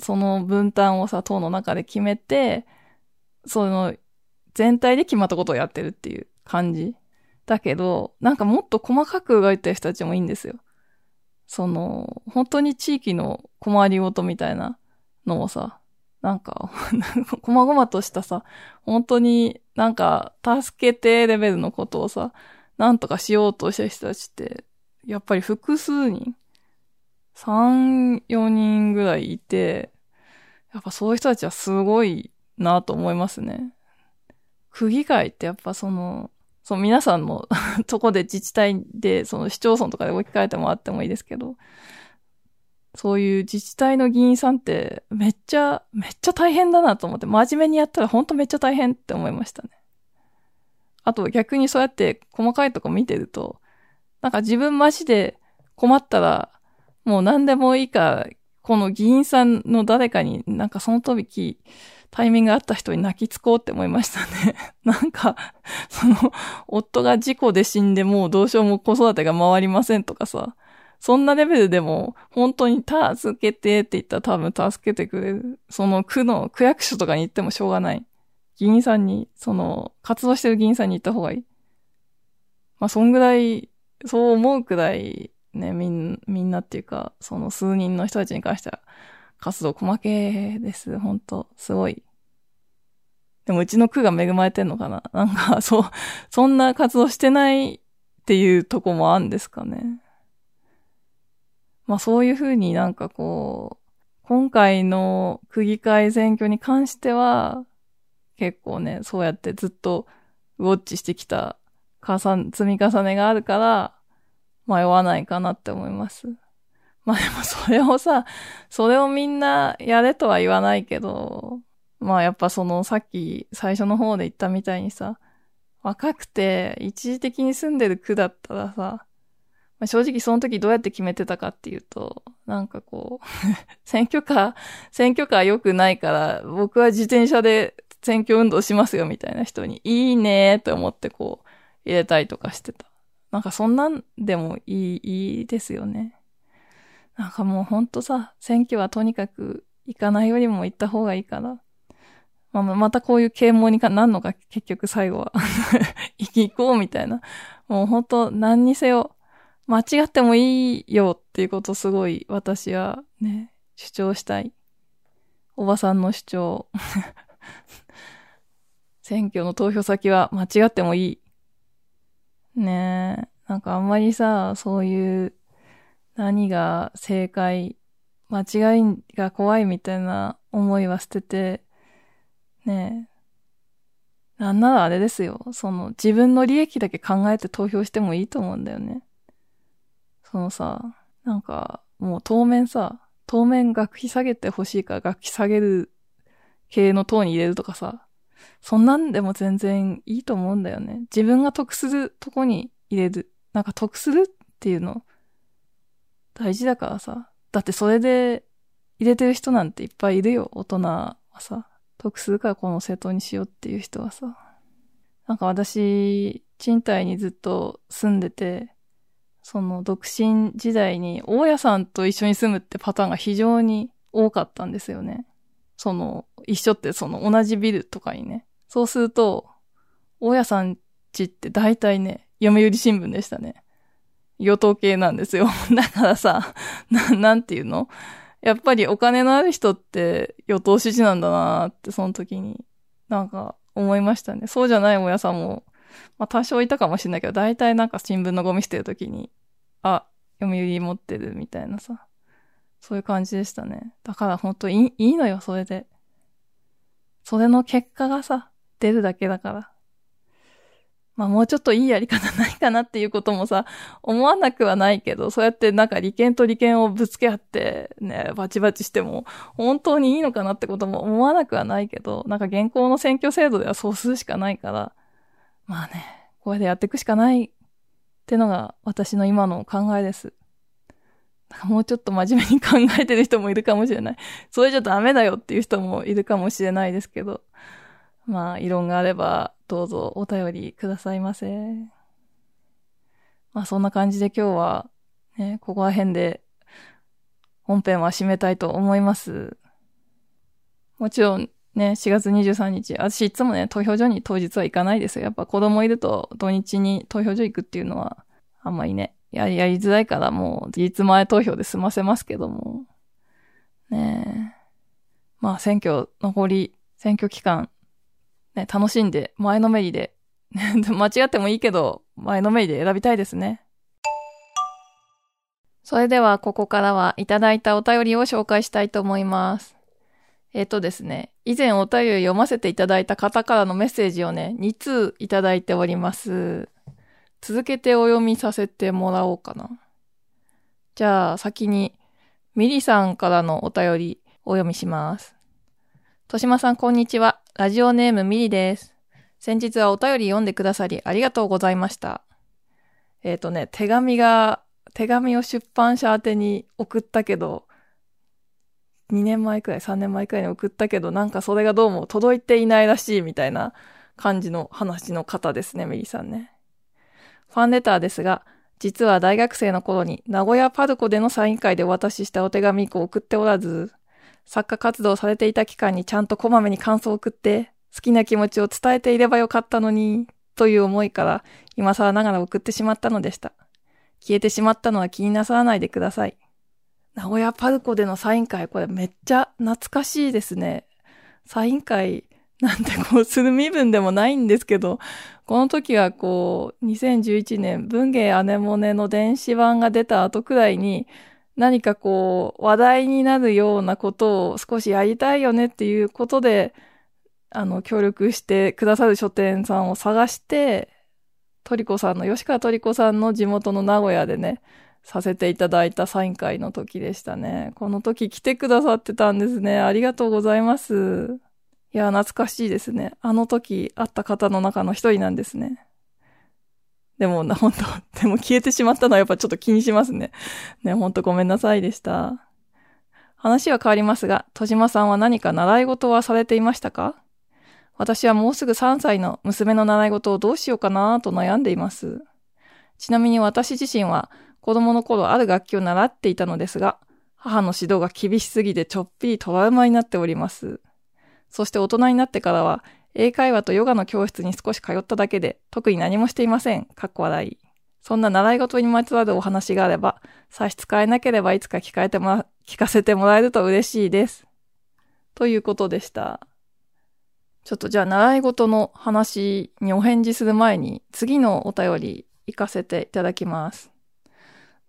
S1: その分担をさ、党の中で決めて、その、全体で決まったことをやってるっていう感じ。だけど、なんかもっと細かく動いてる人たちもいいんですよ。その、本当に地域の困りごとみたいなのをさ、なんか、こまごまとしたさ、本当になんか、助けてレベルのことをさ、なんとかしようとしてる人たちって、やっぱり複数人、3、4人ぐらいいて、やっぱそういう人たちはすごいなと思いますね。区議会ってやっぱその、その皆さんの とこで自治体で、その市町村とかで置き換えてもらってもいいですけど、そういう自治体の議員さんってめっちゃ、めっちゃ大変だなと思って、真面目にやったらほんとめっちゃ大変って思いましたね。あと逆にそうやって細かいとこ見てると、なんか自分マジで困ったら、もう何でもいいか、この議員さんの誰かになんかその時、タイミングあった人に泣きつこうって思いましたね。なんか、その、夫が事故で死んでもうどうしようも子育てが回りませんとかさ、そんなレベルでも、本当に助けてって言ったら多分助けてくれる。その区の、区役所とかに行ってもしょうがない。議員さんに、その、活動してる議員さんに行った方がいい。まあ、そんぐらい、そう思うくらい、ね、みん、みんなっていうか、その数人の人たちに関しては、活動細けです。本当すごい。でもうちの区が恵まれてんのかな？なんか、そう、そんな活動してないっていうとこもあるんですかね。まあそういうふうになんかこう、今回の区議会選挙に関しては、結構ね、そうやってずっとウォッチしてきた積み重ねがあるから、迷わないかなって思います。まあでもそれをさ、それをみんなやれとは言わないけど、まあやっぱそのさっき最初の方で言ったみたいにさ、若くて一時的に住んでる区だったらさ、まあ、正直その時どうやって決めてたかっていうと、なんかこう 選挙カー、選挙カー良くないから、僕は自転車で選挙運動しますよみたいな人に、いいねーって思ってこう、入れたりとかしてた。なんかそんなんでもいい、いいですよね。なんかもうほんとさ、選挙はとにかく行かないよりも行った方がいいから。まあ、またこういう啓蒙にかなんのか結局最後は 行こうみたいな。もうほんと何にせよ間違ってもいいよっていうことすごい私はね、主張したい。おばさんの主張。選挙の投票先は間違ってもいい。ねえ。なんかあんまりさ、そういう何が正解、間違いが怖いみたいな思いは捨てて、ねえ。なんならあれですよ。その自分の利益だけ考えて投票してもいいと思うんだよね。そのさ、なんか、もう当面さ、当面学費下げてほしいから学費下げる系の党に入れるとかさ、そんなんでも全然いいと思うんだよね。自分が得するとこに入れる。なんか得するっていうの、大事だからさ。だってそれで入れてる人なんていっぱいいるよ、大人はさ。得するからこの政党にしようっていう人はさ。なんか私、賃貸にずっと住んでて、その独身時代に大家さんと一緒に住むってパターンが非常に多かったんですよね。その、一緒ってその同じビルとかにね。そうすると、大家さんちって大体ね、読売新聞でしたね。与党系なんですよ。だからさ、な、なんていうの？やっぱりお金のある人って与党支持なんだなって、その時に、なんか思いましたね。そうじゃない大家さんも、まあ多少いたかもしれないけど、大体なんか新聞のゴミ捨てる時に、あ、読売持ってるみたいなさ。そういう感じでしたね。だからほんといいいいのよ、それで。それの結果がさ、出るだけだから。まあもうちょっといいやり方ないかなっていうこともさ、思わなくはないけど、そうやってなんか利権と利権をぶつけ合って、ね、バチバチしても、本当にいいのかなってことも思わなくはないけど、なんか現行の選挙制度ではそうするしかないから、まあね、これでやっていくしかないってのが私の今の考えです。もうちょっと真面目に考えてる人もいるかもしれない。それじゃダメだよっていう人もいるかもしれないですけど。まあ、異論があれば、どうぞお便りくださいませ。まあ、そんな感じで今日は、ね、ここら辺で、本編は締めたいと思います。もちろん、ね、4月23日。私いつもね、投票所に当日は行かないですよ。やっぱ子供いると土日に投票所行くっていうのは、あんまりね、やり、やりづらいからもう、事実前投票で済ませますけども。ねえ。まあ選挙残り、選挙期間、ね、楽しんで、前のめりで、間違ってもいいけど、前のめりで選びたいですね。それでは、ここからはいただいたお便りを紹介したいと思います。えっ、とですね、以前お便り読ませていただいた方からのメッセージをね、2通いただいております。続けてお読みさせてもらおうかな。じゃあ、先に、ミリさんからのお便りお読みします。としまさん、こんにちは。ラジオネームミリです。先日はお便り読んでくださりありがとうございました。えっ、ー、とね、手紙が、手紙を出版社宛てに送ったけど、2年前くらい、3年前くらいに送ったけど、なんかそれがどうも届いていないらしいみたいな感じの話の方ですね、メリさんね。ファンレターですが、実は大学生の頃に名古屋パルコでのサイン会でお渡ししたお手紙以降送っておらず、作家活動されていた期間にちゃんとこまめに感想を送って、好きな気持ちを伝えていればよかったのに、という思いから、今更ながら送ってしまったのでした。消えてしまったのは気になさらないでください。名古屋パルコでのサイン会、これめっちゃ懐かしいですね。サイン会 なんてこうする身分でもないんですけど、この時はこう、2011年、文芸アネモネの電子版が出た後くらいに、何かこう、話題になるようなことを少しやりたいよねっていうことで、あの、協力してくださる書店さんを探して、トリコさんの、吉川トリコさんの地元の名古屋でね、させていただいたサイン会の時でしたね。この時来てくださってたんですね。ありがとうございます。いや、懐かしいですね。あの時会った方の中の一人なんですね。でも、な、本当でも消えてしまったのはやっぱちょっと気にしますね。ね、本当ごめんなさいでした。話は変わりますが、戸島さんは何か習い事はされていましたか？私はもうすぐ3歳の娘の習い事をどうしようかなと悩んでいます。ちなみに私自身は子供の頃ある楽器を習っていたのですが、母の指導が厳しすぎてちょっぴりトラウマになっております。そして大人になってからは英会話とヨガの教室に少し通っただけで、特に何もしていません。かっこ笑い。そんな習い事にまつわるお話があれば、差し支えなければいつか聞かれても、聞かせてもらえると嬉しいです。ということでした。ちょっとじゃあ習い事の話にお返事する前に、次のお便り行かせていただきます。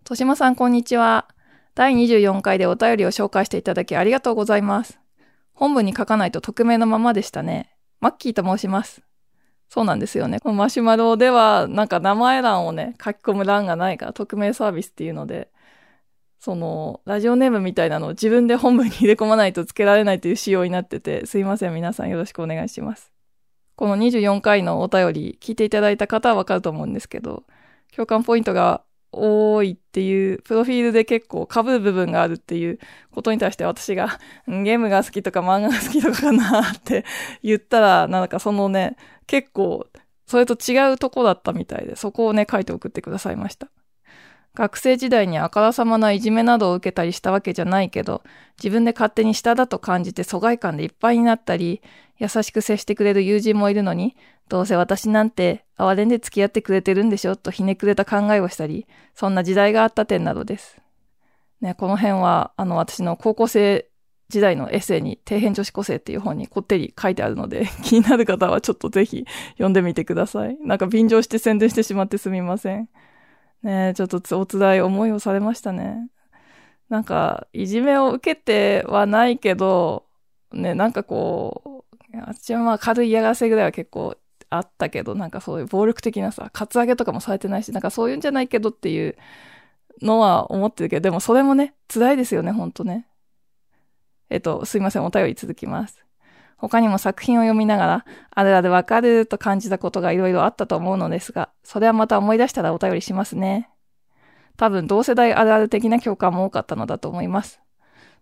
S1: としまさんこんにちは。第24回でお便りを紹介していただきありがとうございます。本文に書かないと匿名のままでしたね。マッキーと申します。そうなんですよね。このマシュマロでは、なんか名前欄をね、書き込む欄がないから匿名サービスっていうので、その、ラジオネームみたいなのを自分で本文に入れ込まないとつけられないという仕様になってて、すいません。皆さんよろしくお願いします。この24回のお便り、聞いていただいた方はわかると思うんですけど、共感ポイントが多いっていう、プロフィールで結構被る部分があるっていうことに対して私が、ゲームが好きとか漫画が好きとかかなって言ったら、なんかそのね、結構、それと違うとこだったみたいで、そこをね、書いて送ってくださいました。学生時代にあからさまないじめなどを受けたりしたわけじゃないけど、自分で勝手に下だと感じて疎外感でいっぱいになったり、優しく接してくれる友人もいるのに、どうせ私なんて哀れんで付き合ってくれてるんでしょとひねくれた考えをしたり、そんな時代があった点などです。ね、この辺は、あの、私の高校生時代のエッセイに、底辺女子高生っていう本にこってり書いてあるので、気になる方はちょっとぜひ読んでみてください。なんか便乗して宣伝してしまってすみません。ねちょっとお辛い思いをされましたね。なんか、いじめを受けてはないけど、ね、なんかこう、私はまあ軽い嫌がらせぐらいは結構あったけど、なんかそういう暴力的なさ、カツアゲとかもされてないし、なんかそういうんじゃないけどっていうのは思ってるけど、でもそれもね、辛いですよね、ほんとね。えっと、すいません、お便り続きます。他にも作品を読みながら、あるあるわかると感じたことがいろいろあったと思うのですが、それはまた思い出したらお便りしますね。多分同世代あるある的な共感も多かったのだと思います。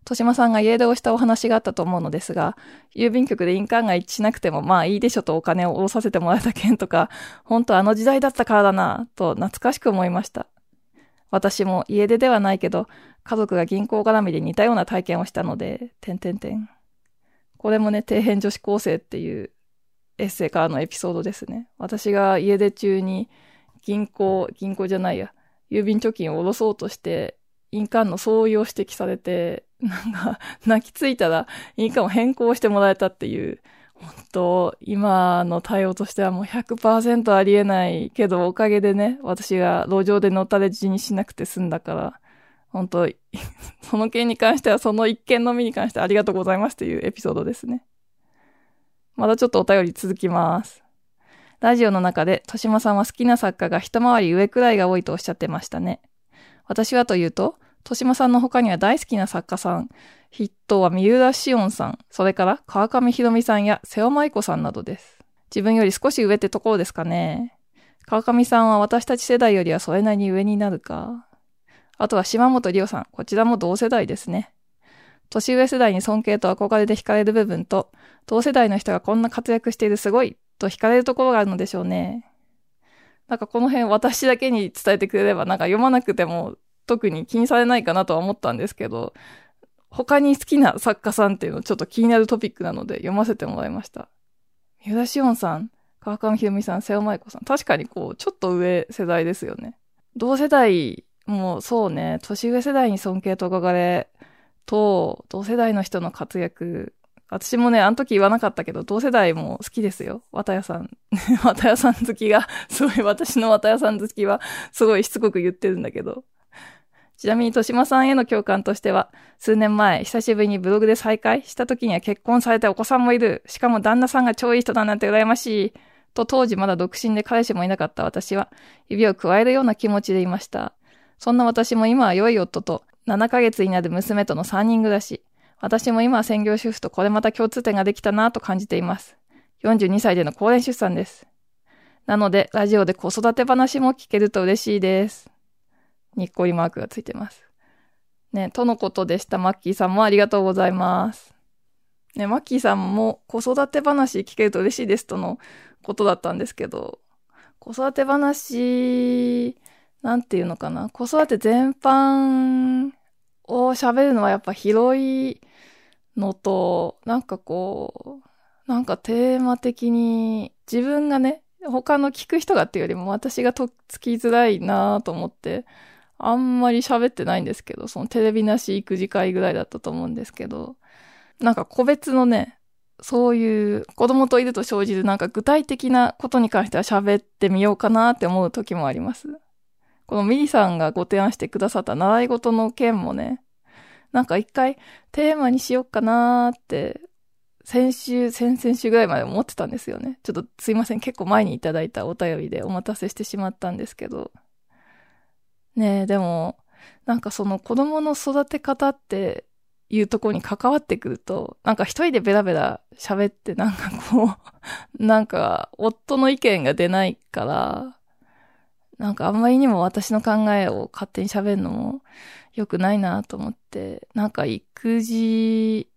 S1: 豊島さんが家出をしたお話があったと思うのですが、郵便局で印鑑が一致しなくてもまあいいでしょとお金を下ろさせてもらえた件とか、本当あの時代だったからだなと懐かしく思いました。私も家出ではないけど、家族が銀行絡みで似たような体験をしたので、てんてんてん。これもね、底辺女子高生っていうエッセイからのエピソードですね。私が家出中に銀行、銀行じゃないや、郵便貯金を下ろそうとして、印鑑の相違を指摘されて、なんか、泣きついたら、印鑑を変更してもらえたっていう、本当今の対応としてはもう100%ありえないけど、おかげでね、私が路上でのたれ死にしなくて済んだから、本当その件に関しては、その一件のみに関してありがとうございますというエピソードですね。まだちょっとお便り続きます。ラジオの中で、豊島さんは好きな作家が一回り上くらいが多いとおっしゃってましたね。私はというと、豊島さんの他には大好きな作家さん、筆頭は三浦紫音さん、それから川上ひろみさんや瀬尾舞子さんなどです。自分より少し上ってところですかね。川上さんは私たち世代よりはそれなりに上になるか。あとは島本理央さん、こちらも同世代ですね。年上世代に尊敬と憧れで惹かれる部分と、同世代の人がこんな活躍しているすごいと惹かれるところがあるのでしょうね。なんかこの辺私だけに伝えてくれれば、なんか読まなくても特に気にされないかなとは思ったんですけど、他に好きな作家さんっていうのちょっと気になるトピックなので読ませてもらいました。三浦紫音さん、川上ひろみさん、瀬尾舞子さん。確かにこう、ちょっと上世代ですよね。同世代もうそうね、年上世代に尊敬と憧れと、同世代の人の活躍。私もね、あの時言わなかったけど、同世代も好きですよ。綿屋さん。綿屋さん好きが、すごい私の綿屋さん好きは、すごいしつこく言ってるんだけど。ちなみに、豊島さんへの共感としては、数年前、久しぶりにブログで再会した時には結婚されてお子さんもいる。しかも旦那さんが超いい人だなんて羨ましい。と当時まだ独身で彼氏もいなかった私は、指を加えるような気持ちでいました。そんな私も今は良い夫と、7ヶ月になる娘との3人暮らし。私も今は専業主婦とこれまた共通点ができたなと感じています。42歳での高齢出産です。なので、ラジオで子育て話も聞けると嬉しいです。にっこりマークがついてます。ね、とのことでした。マッキーさんもありがとうございます。ね、マッキーさんも子育て話聞けると嬉しいですとのことだったんですけど、子育て話、なんていうのかな？子育て全般を喋るのはやっぱ広いのと、なんかこう、なんかテーマ的に自分がね、他の聞く人がっていうよりも私がとっつきづらいなと思って、あんまり喋ってないんですけど、そのテレビなし育児会ぐらいだったと思うんですけど、なんか個別のね、そういう子供といると生じるなんか具体的なことに関しては喋ってみようかなって思う時もあります。このミリさんがご提案してくださった習い事の件もね、なんか一回テーマにしようかなーって先週、先々週ぐらいまで思ってたんですよね。ちょっとすいません。結構前にいただいたお便りでお待たせしてしまったんですけど。ねえ、でも、なんかその子供の育て方っていうところに関わってくると、なんか一人でベラベラ喋ってなんかこう、なんか夫の意見が出ないから、なんかあんまりにも私の考えを勝手に喋るのも良くないなと思って、なんか育児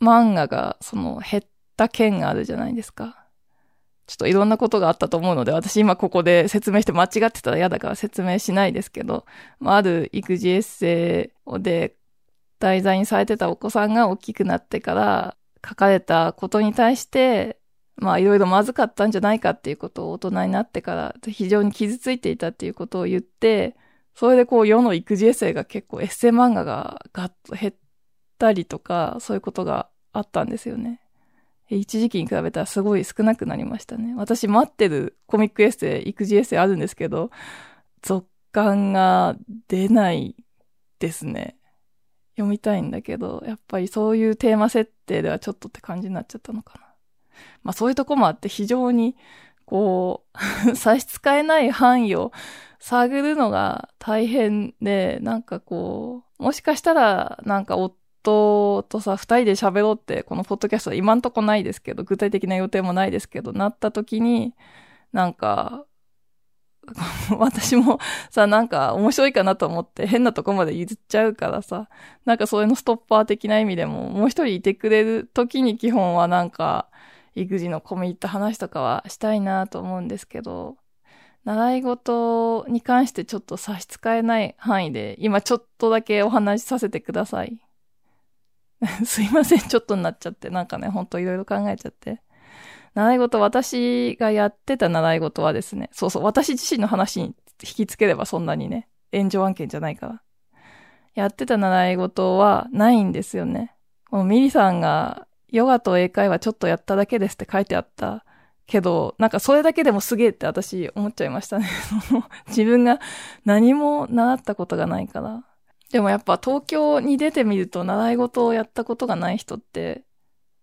S1: 漫画がその減った件があるじゃないですか。ちょっといろんなことがあったと思うので、私今ここで説明して間違ってたら嫌だから説明しないですけど、まあ、ある育児エッセイで題材にされてたお子さんが大きくなってから書かれたことに対して、まあいろいろまずかったんじゃないかっていうことを大人になってから非常に傷ついていたっていうことを言って、それでこう世の育児エッセイが結構エッセイ漫画がガッと減ったりとか、そういうことがあったんですよね。一時期に比べたらすごい少なくなりましたね。私待ってるコミックエッセイ、育児エッセイあるんですけど、続感が出ないですね。読みたいんだけど、やっぱりそういうテーマ設定ではちょっとって感じになっちゃったのかな。まあそういうとこもあって非常にこう 差し支えない範囲を探るのが大変で、なんかこう、もしかしたらなんか夫とさ、二人で喋ろうって、このポッドキャスト今んとこないですけど、具体的な予定もないですけど、なった時に、なんか、私もさ、なんか面白いかなと思って変なとこまで譲っちゃうからさ、なんかそれのストッパー的な意味でも、もう一人いてくれる時に基本はなんか、育児の込み入った話とかはしたいなと思うんですけど、習い事に関してちょっと差し支えない範囲で、今ちょっとだけお話しさせてください。すいません、ちょっとになっちゃって、なんかね、ほんといろいろ考えちゃって。習い事、私がやってた習い事はですね、そうそう、私自身の話に引きつければそんなにね、炎上案件じゃないから。やってた習い事はないんですよね。このミリさんが、ヨガと英会話ちょっとやっただけですって書いてあったけど、なんかそれだけでもすげえって私思っちゃいましたね。自分が何も習ったことがないから。でもやっぱ東京に出てみると習い事をやったことがない人って、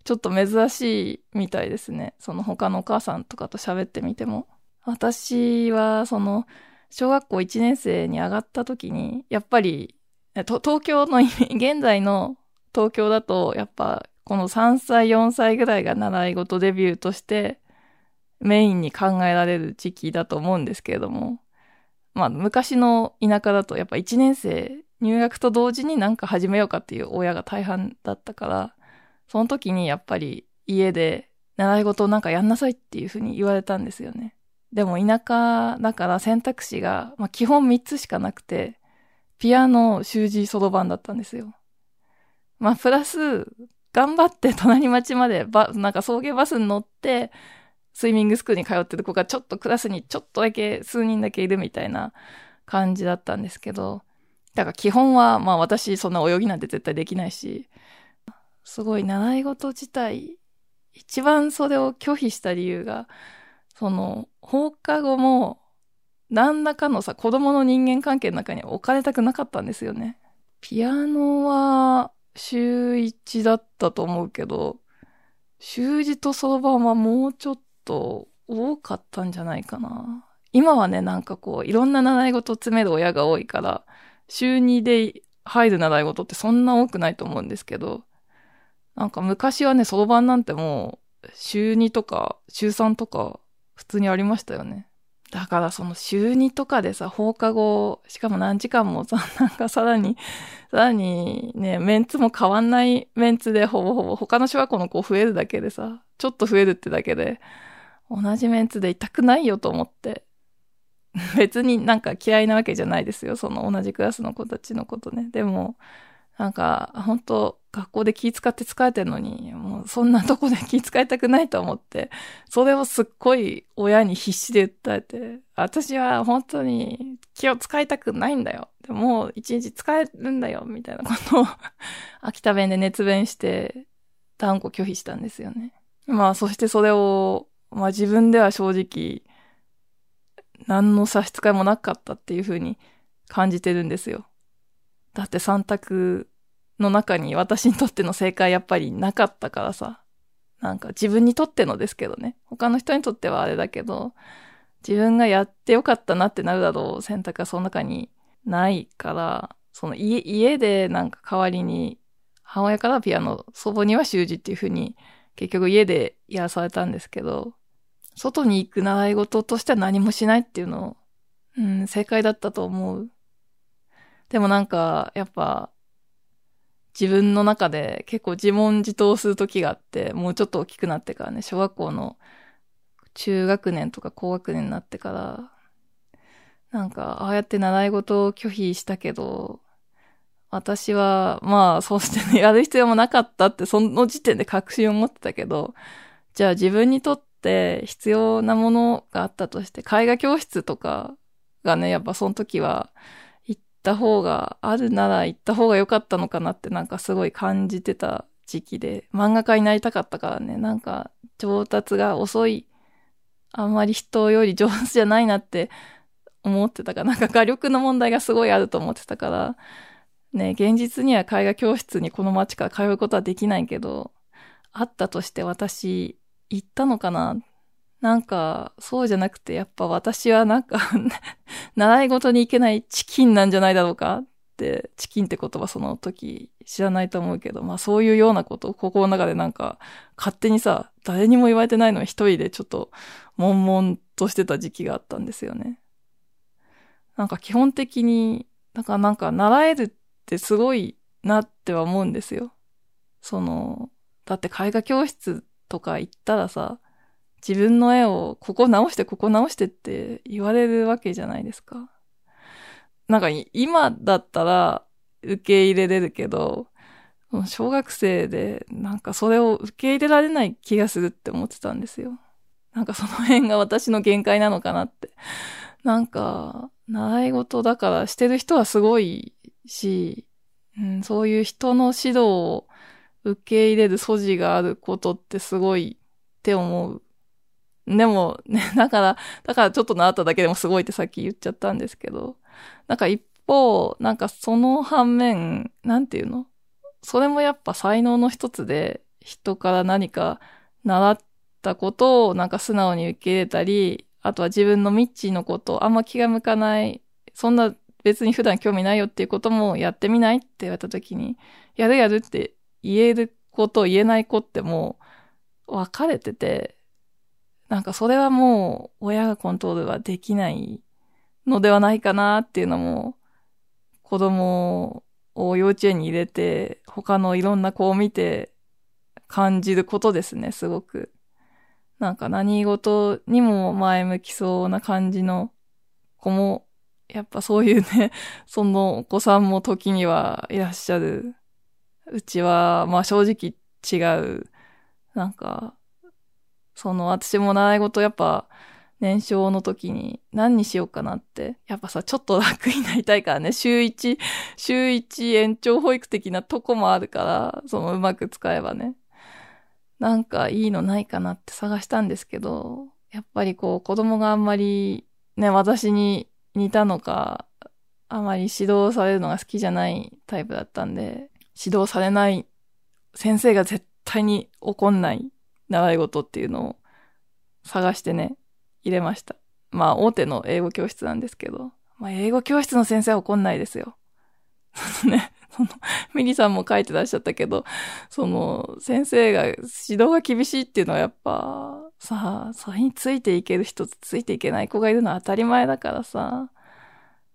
S1: ちょっと珍しいみたいですね。その他のお母さんとかと喋ってみても。私は、その、小学校1年生に上がった時に、やっぱり、東京の、現在の東京だと、やっぱ、この3歳、4歳ぐらいが習い事デビューとしてメインに考えられる時期だと思うんですけれども、まあ昔の田舎だとやっぱ1年生入学と同時になんか始めようかっていう親が大半だったから、その時にやっぱり家で習い事をなんかやんなさいっていうふうに言われたんですよね。でも田舎だから選択肢が、まあ、基本3つしかなくて、ピアノ、習字、そろばんだったんですよ。まあ、プラス、頑張って隣町までば、なんか送迎バスに乗って、スイミングスクールに通ってる子がちょっとクラスにちょっとだけ数人だけいるみたいな感じだったんですけど、だから基本は、まあ私そんな泳ぎなんて絶対できないし、すごい習い事自体、一番それを拒否した理由が、その、放課後も、何らかのさ、子供の人間関係の中に置かれたくなかったんですよね。ピアノは、週1だったと思うけど、習字とそろばんはもうちょっと多かったんじゃないかな。今はね、なんかこう、いろんな習い事を詰める親が多いから、週2で入る習い事ってそんな多くないと思うんですけど、なんか昔はね、そろばんなんてもう、週2とか、週3とか普通にありましたよね。だからその週2とかでさ、放課後、しかも何時間もさ、なんかさらに、さらにね、メンツも変わんないメンツでほぼほぼ他の小学校の子増えるだけでさ、ちょっと増えるってだけで、同じメンツでいたくないよと思って。別になんか嫌いなわけじゃないですよ。その同じクラスの子たちのことね。でも、なんか、本当学校で気使って疲れてるのに、もうそんなとこで気使いたくないと思って、それをすっごい親に必死で訴えて、私は本当に気を使いたくないんだよ。でもう一日使えるんだよ、みたいなことを秋田弁で熱弁して、断固拒否したんですよね。まあ、そしてそれを、まあ自分では正直、何の差し支えもなかったっていうふうに感じてるんですよ。だって3択の中に私にとっての正解やっぱりなかったからさ。なんか自分にとってのですけどね。他の人にとってはあれだけど、自分がやってよかったなってなるだろう選択がその中にないから、その家、家でなんか代わりに母親からピアノ、祖母には習字っていう風に結局家でやらされたんですけど、外に行く習い事としては何もしないっていうのを、うん、正解だったと思う。でもなんか、やっぱ、自分の中で結構自問自答する時があって、もうちょっと大きくなってからね、小学校の中学年とか高学年になってから、なんか、ああやって習い事を拒否したけど、私は、まあ、そうしてね、やる必要もなかったって、その時点で確信を持ってたけど、じゃあ自分にとって必要なものがあったとして、絵画教室とかがね、やっぱその時は、った方が、あるなら行った方が良かったのかなってなんかすごい感じてた時期で、漫画家になりたかったからね、なんか上達が遅い、あんまり人より上手じゃないなって思ってたから、なんか画力の問題がすごいあると思ってたから、ね、現実には絵画教室にこの街から通うことはできないけど、あったとして私行ったのかななんか、そうじゃなくて、やっぱ私はなんか 習い事に行けないチキンなんじゃないだろうかって、チキンって言葉その時知らないと思うけど、まあそういうようなことを心の中でなんか、勝手にさ、誰にも言われてないのに一人でちょっと、悶々としてた時期があったんですよね。なんか基本的に、なんかなんか習えるってすごいなっては思うんですよ。その、だって絵画教室とか行ったらさ、自分の絵をここ直してここ直してって言われるわけじゃないですか。なんか今だったら受け入れれるけど、小学生でなんかそれを受け入れられない気がするって思ってたんですよ。なんかその辺が私の限界なのかなって。なんか、習い事だからしてる人はすごいし、うん、そういう人の指導を受け入れる素地があることってすごいって思う。でもね、だから、だからちょっと習っただけでもすごいってさっき言っちゃったんですけど、なんか一方、なんかその反面、なんていうの？それもやっぱ才能の一つで、人から何か習ったことをなんか素直に受け入れたり、あとは自分の未知のこと、あんま気が向かない、そんな別に普段興味ないよっていうこともやってみないって言われた時に、やるやるって言える子と言えない子ってもう分かれてて、なんかそれはもう親がコントロールはできないのではないかなっていうのも、子供を幼稚園に入れて、他のいろんな子を見て感じることですね、すごく。なんか何事にも前向きそうな感じの子も、やっぱそういうね、そのお子さんも時にはいらっしゃる。うちは、まあ正直違う。なんか、その、私も習い事やっぱ、年少の時に何にしようかなって。やっぱさ、ちょっと楽になりたいからね、週一、週一延長保育的なとこもあるから、そのうまく使えばね。なんかいいのないかなって探したんですけど、やっぱりこう子供があんまりね、私に似たのか、あまり指導されるのが好きじゃないタイプだったんで、指導されない先生が絶対に怒んない習い事っていうのを探してね、入れました。まあ、大手の英語教室なんですけど、まあ、英語教室の先生は怒んないですよ。ね、その、ミリさんも書いてらっしゃったけど、その、先生が、指導が厳しいっていうのはやっぱ、さあ、それについていける人とついていけない子がいるのは当たり前だからさ、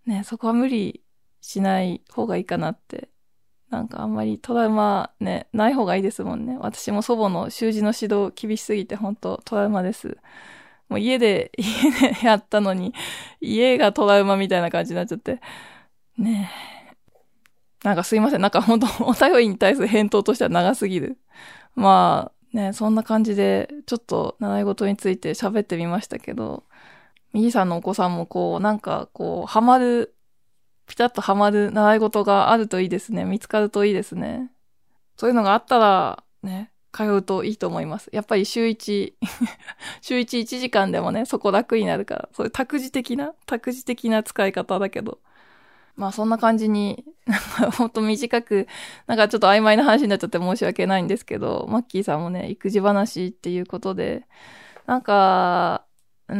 S1: ね、そこは無理しない方がいいかなって。なんかあんまりトラウマね、ない方がいいですもんね。私も祖母の習字の指導厳しすぎて本当トラウマです。もう家で、家でやったのに、家がトラウマみたいな感じになっちゃって。ねえ。なんかすいません。なんか本当お便りに対する返答としては長すぎる。まあ、ね、そんな感じで、ちょっと習い事について喋ってみましたけど、右さんのお子さんもこう、なんかこう、ハマる、ピタッとハマる習い事があるといいですね。見つかるといいですね。そういうのがあったら、ね、通うといいと思います。やっぱり週一 週一1時間でもね、そこ楽になるから、そういう託児的な、託児的な使い方だけど。まあそんな感じに、なんかほんと短く、なんかちょっと曖昧な話になっちゃって申し訳ないんですけど、マッキーさんもね、育児話っていうことで、なんか、うー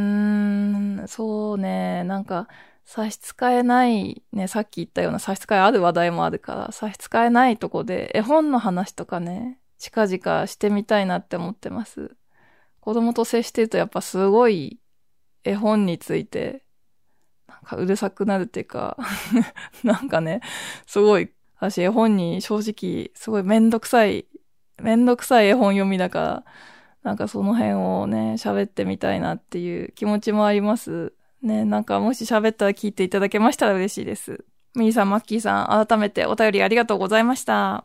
S1: ん、そうね、なんか、差し支えない、ね、さっき言ったような差し支えある話題もあるから、差し支えないとこで絵本の話とかね、近々してみたいなって思ってます。子供と接してるとやっぱすごい絵本について、なんかうるさくなるっていうか なんかね、すごい、私絵本に正直すごいめんどくさい、めんどくさい絵本読みだから、なんかその辺をね、喋ってみたいなっていう気持ちもあります。ね、なんかもし喋ったら聞いていただけましたら嬉しいです。ミーさん、マッキーさん、改めてお便りありがとうございました。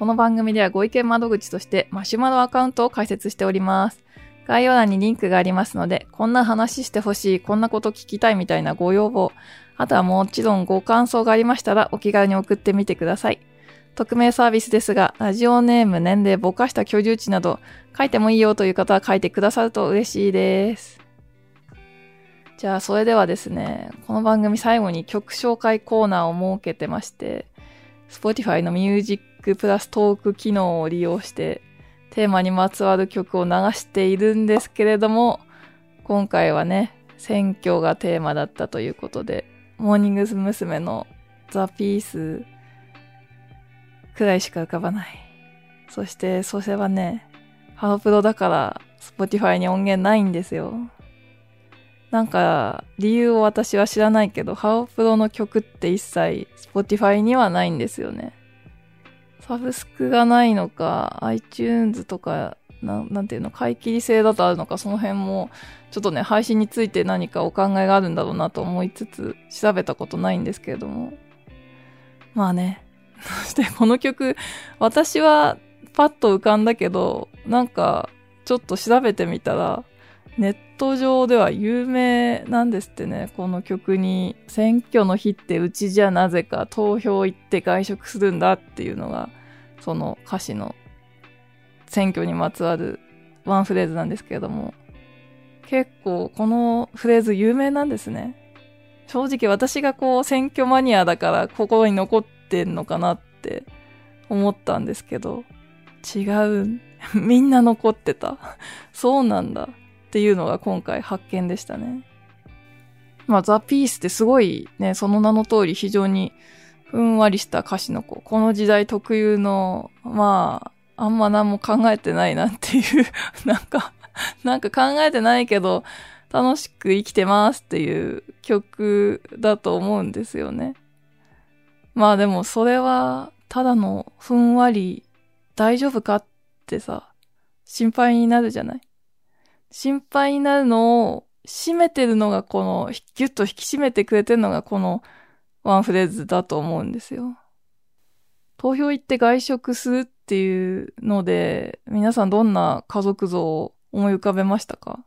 S1: この番組ではご意見窓口としてマシュマロアカウントを開設しております。概要欄にリンクがありますので、こんな話してほしい、こんなこと聞きたいみたいなご要望、あとはもちろんご感想がありましたらお気軽に送ってみてください。匿名サービスですが、ラジオネーム、年齢、ぼかした居住地など、書いてもいいよという方は書いてくださると嬉しいです。じゃあ、それではですね、この番組最後に曲紹介コーナーを設けてまして、Spotify のミュージックプラストーク機能を利用してテーマにまつわる曲を流しているんですけれども、今回はね、選挙がテーマだったということで、モーニング娘。のザ・ピースくらいしか浮かばない。そして、それはね、ハロプロだから、Spotify に音源ないんですよ。なんか、理由を私は知らないけど、ハロプロの曲って一切 Spotify にはないんですよね。サブスクがないのか、iTunes とか、ななんていうの、買い切り制だとあるのか、その辺も、ちょっとね、配信について何かお考えがあるんだろうなと思いつつ、調べたことないんですけれども。まあね。そしてこの曲、私はパッと浮かんだけど、なんか、ちょっと調べてみたら、ネット上では有名なんですってね、この曲に、選挙の日ってうちじゃなぜか投票行って外食するんだっていうのが、その歌詞の選挙にまつわるワンフレーズなんですけれども、結構このフレーズ有名なんですね。正直私がこう選挙マニアだから心に残ってんのかなって思ったんですけど、違う。みんな残ってた。そうなんだ。っていうのが今回発見でしたね。まあ、ザ・ピースってすごいね、その名の通り非常にふんわりした歌詞の子。この時代特有の、まあ、あんま何も考えてないなっていう なんかなんか考えてないけど、楽しく生きてますっていう曲だと思うんですよね。まあでもそれは、ただのふんわり大丈夫かってさ、心配になるじゃない？心配になるのを締めてるのがこの、ギュッと引き締めてくれてるのがこのワンフレーズだと思うんですよ。投票行って外食するっていうので、皆さんどんな家族像を思い浮かべましたか？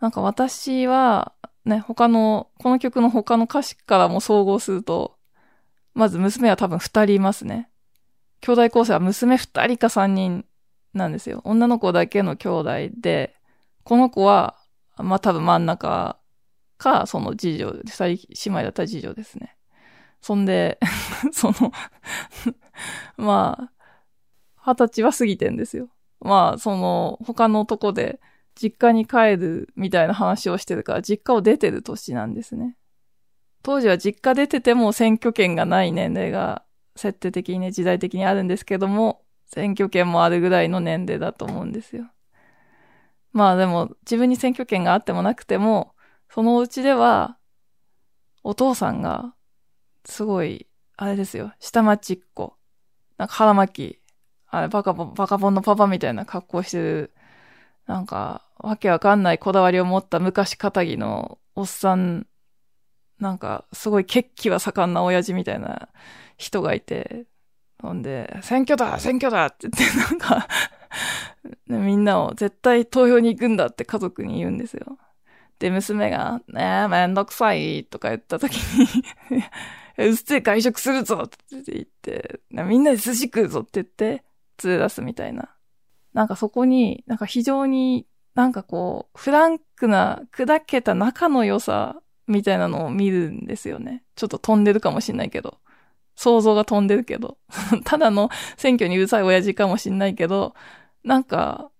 S1: なんか私は、ね、他の、この曲の他の歌詞からも総合すると、まず娘は多分二人いますね。兄弟構成は娘二人か三人なんですよ。女の子だけの兄弟で、この子は、まあ、多分真ん中か、その次女、二人姉妹だったら次女ですね。そんで、そのまあ、二十歳は過ぎてんですよ。まあ、その、他のとこで、実家に帰るみたいな話をしてるから、実家を出てる年なんですね。当時は実家出てても選挙権がない年齢が設定的にね、時代的にあるんですけども、選挙権もあるぐらいの年齢だと思うんですよ。まあでも、自分に選挙権があってもなくても、そのうちでは、お父さんが、すごい、あれですよ、下町っ子。なんか腹巻き、あれ、バカボン、バカボンのパパみたいな格好してる、なんか、わけわかんないこだわりを持った昔仇のおっさん、なんか、すごい血気は盛んな親父みたいな人がいて、ほんで、選挙だ選挙だって言って、なんかみんなを絶対投票に行くんだって家族に言うんですよ。で、娘が、ねえ、めんどくさいとか言った時に うっせえ外食するぞって言って、みんなで寿司食うぞって言って、連れ出すみたいな。なんかそこに、なんか非常になんかこう、フランクな、砕けた仲の良さみたいなのを見るんですよね。ちょっと飛んでるかもしんないけど。想像が飛んでるけど。ただの選挙にうるさい親父かもしんないけど、なんか、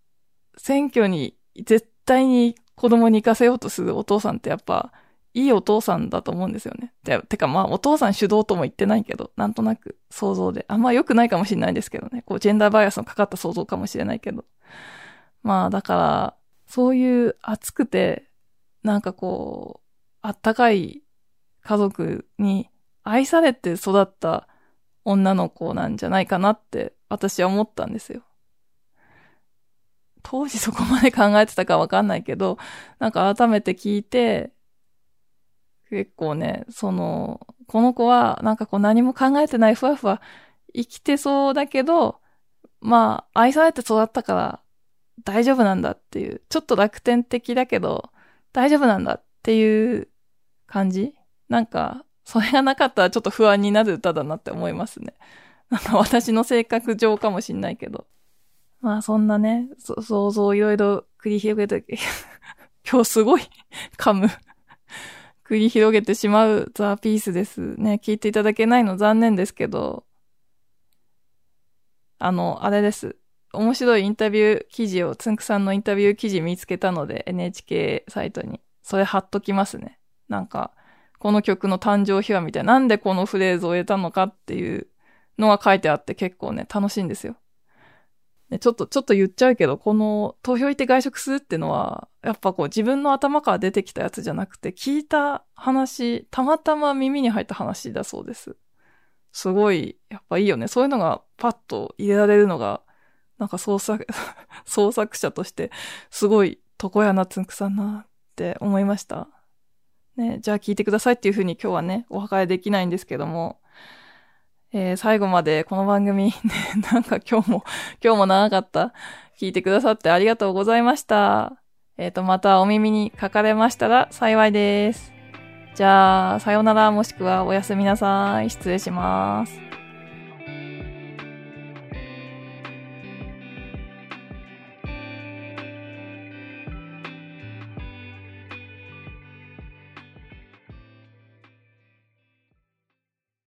S1: 選挙に絶対に子供に行かせようとするお父さんってやっぱ、いいお父さんだと思うんですよね。ててかまあ、お父さん主導とも言ってないけど、なんとなく想像で。あんま良くないかもしれないですけどね。こう、ジェンダーバイアスのかかった想像かもしれないけど。まあ、だから、そういう熱くて、なんかこう、あったかい家族に愛されて育った女の子なんじゃないかなって私は思ったんですよ。当時そこまで考えてたかわかんないけど、なんか改めて聞いて、結構ね、その、この子はなんかこう何も考えてないふわふわ生きてそうだけど、まあ愛されて育ったから大丈夫なんだっていう、ちょっと楽天的だけど大丈夫なんだっていう感じ？なんか、それがなかったらちょっと不安になる歌だなって思いますね。私の性格上かもしんないけど。まあそんなね、想像いろいろ繰り広げて、今日すごい噛む繰り広げてしまうザ・ピースですね。聞いていただけないの残念ですけど、あの、あれです。面白いインタビュー記事を、つんくさんのインタビュー記事見つけたので、NHK サイトに。それ貼っときますね。なんか、この曲の誕生秘話みたいな、なんでこのフレーズを得たのかっていうのが書いてあって結構ね、楽しいんですよ。ね、ちょっと、ちょっと言っちゃうけど、この投票行って外食するってのは、やっぱこう自分の頭から出てきたやつじゃなくて、聞いた話、たまたま耳に入った話だそうです。すごい、やっぱいいよね。そういうのがパッと入れられるのが、なんか創作、創作者として、すごい、床屋なつんくさんなって思いました。ね、じゃあ聞いてくださいっていうふうに今日はね、お別れできないんですけども、えー、最後までこの番組、ね、なんか今日も、今日も長かった。聞いてくださってありがとうございました。えっ、ー、と、またお耳にかかれましたら幸いです。じゃあ、さようならもしくはおやすみなさい。失礼します。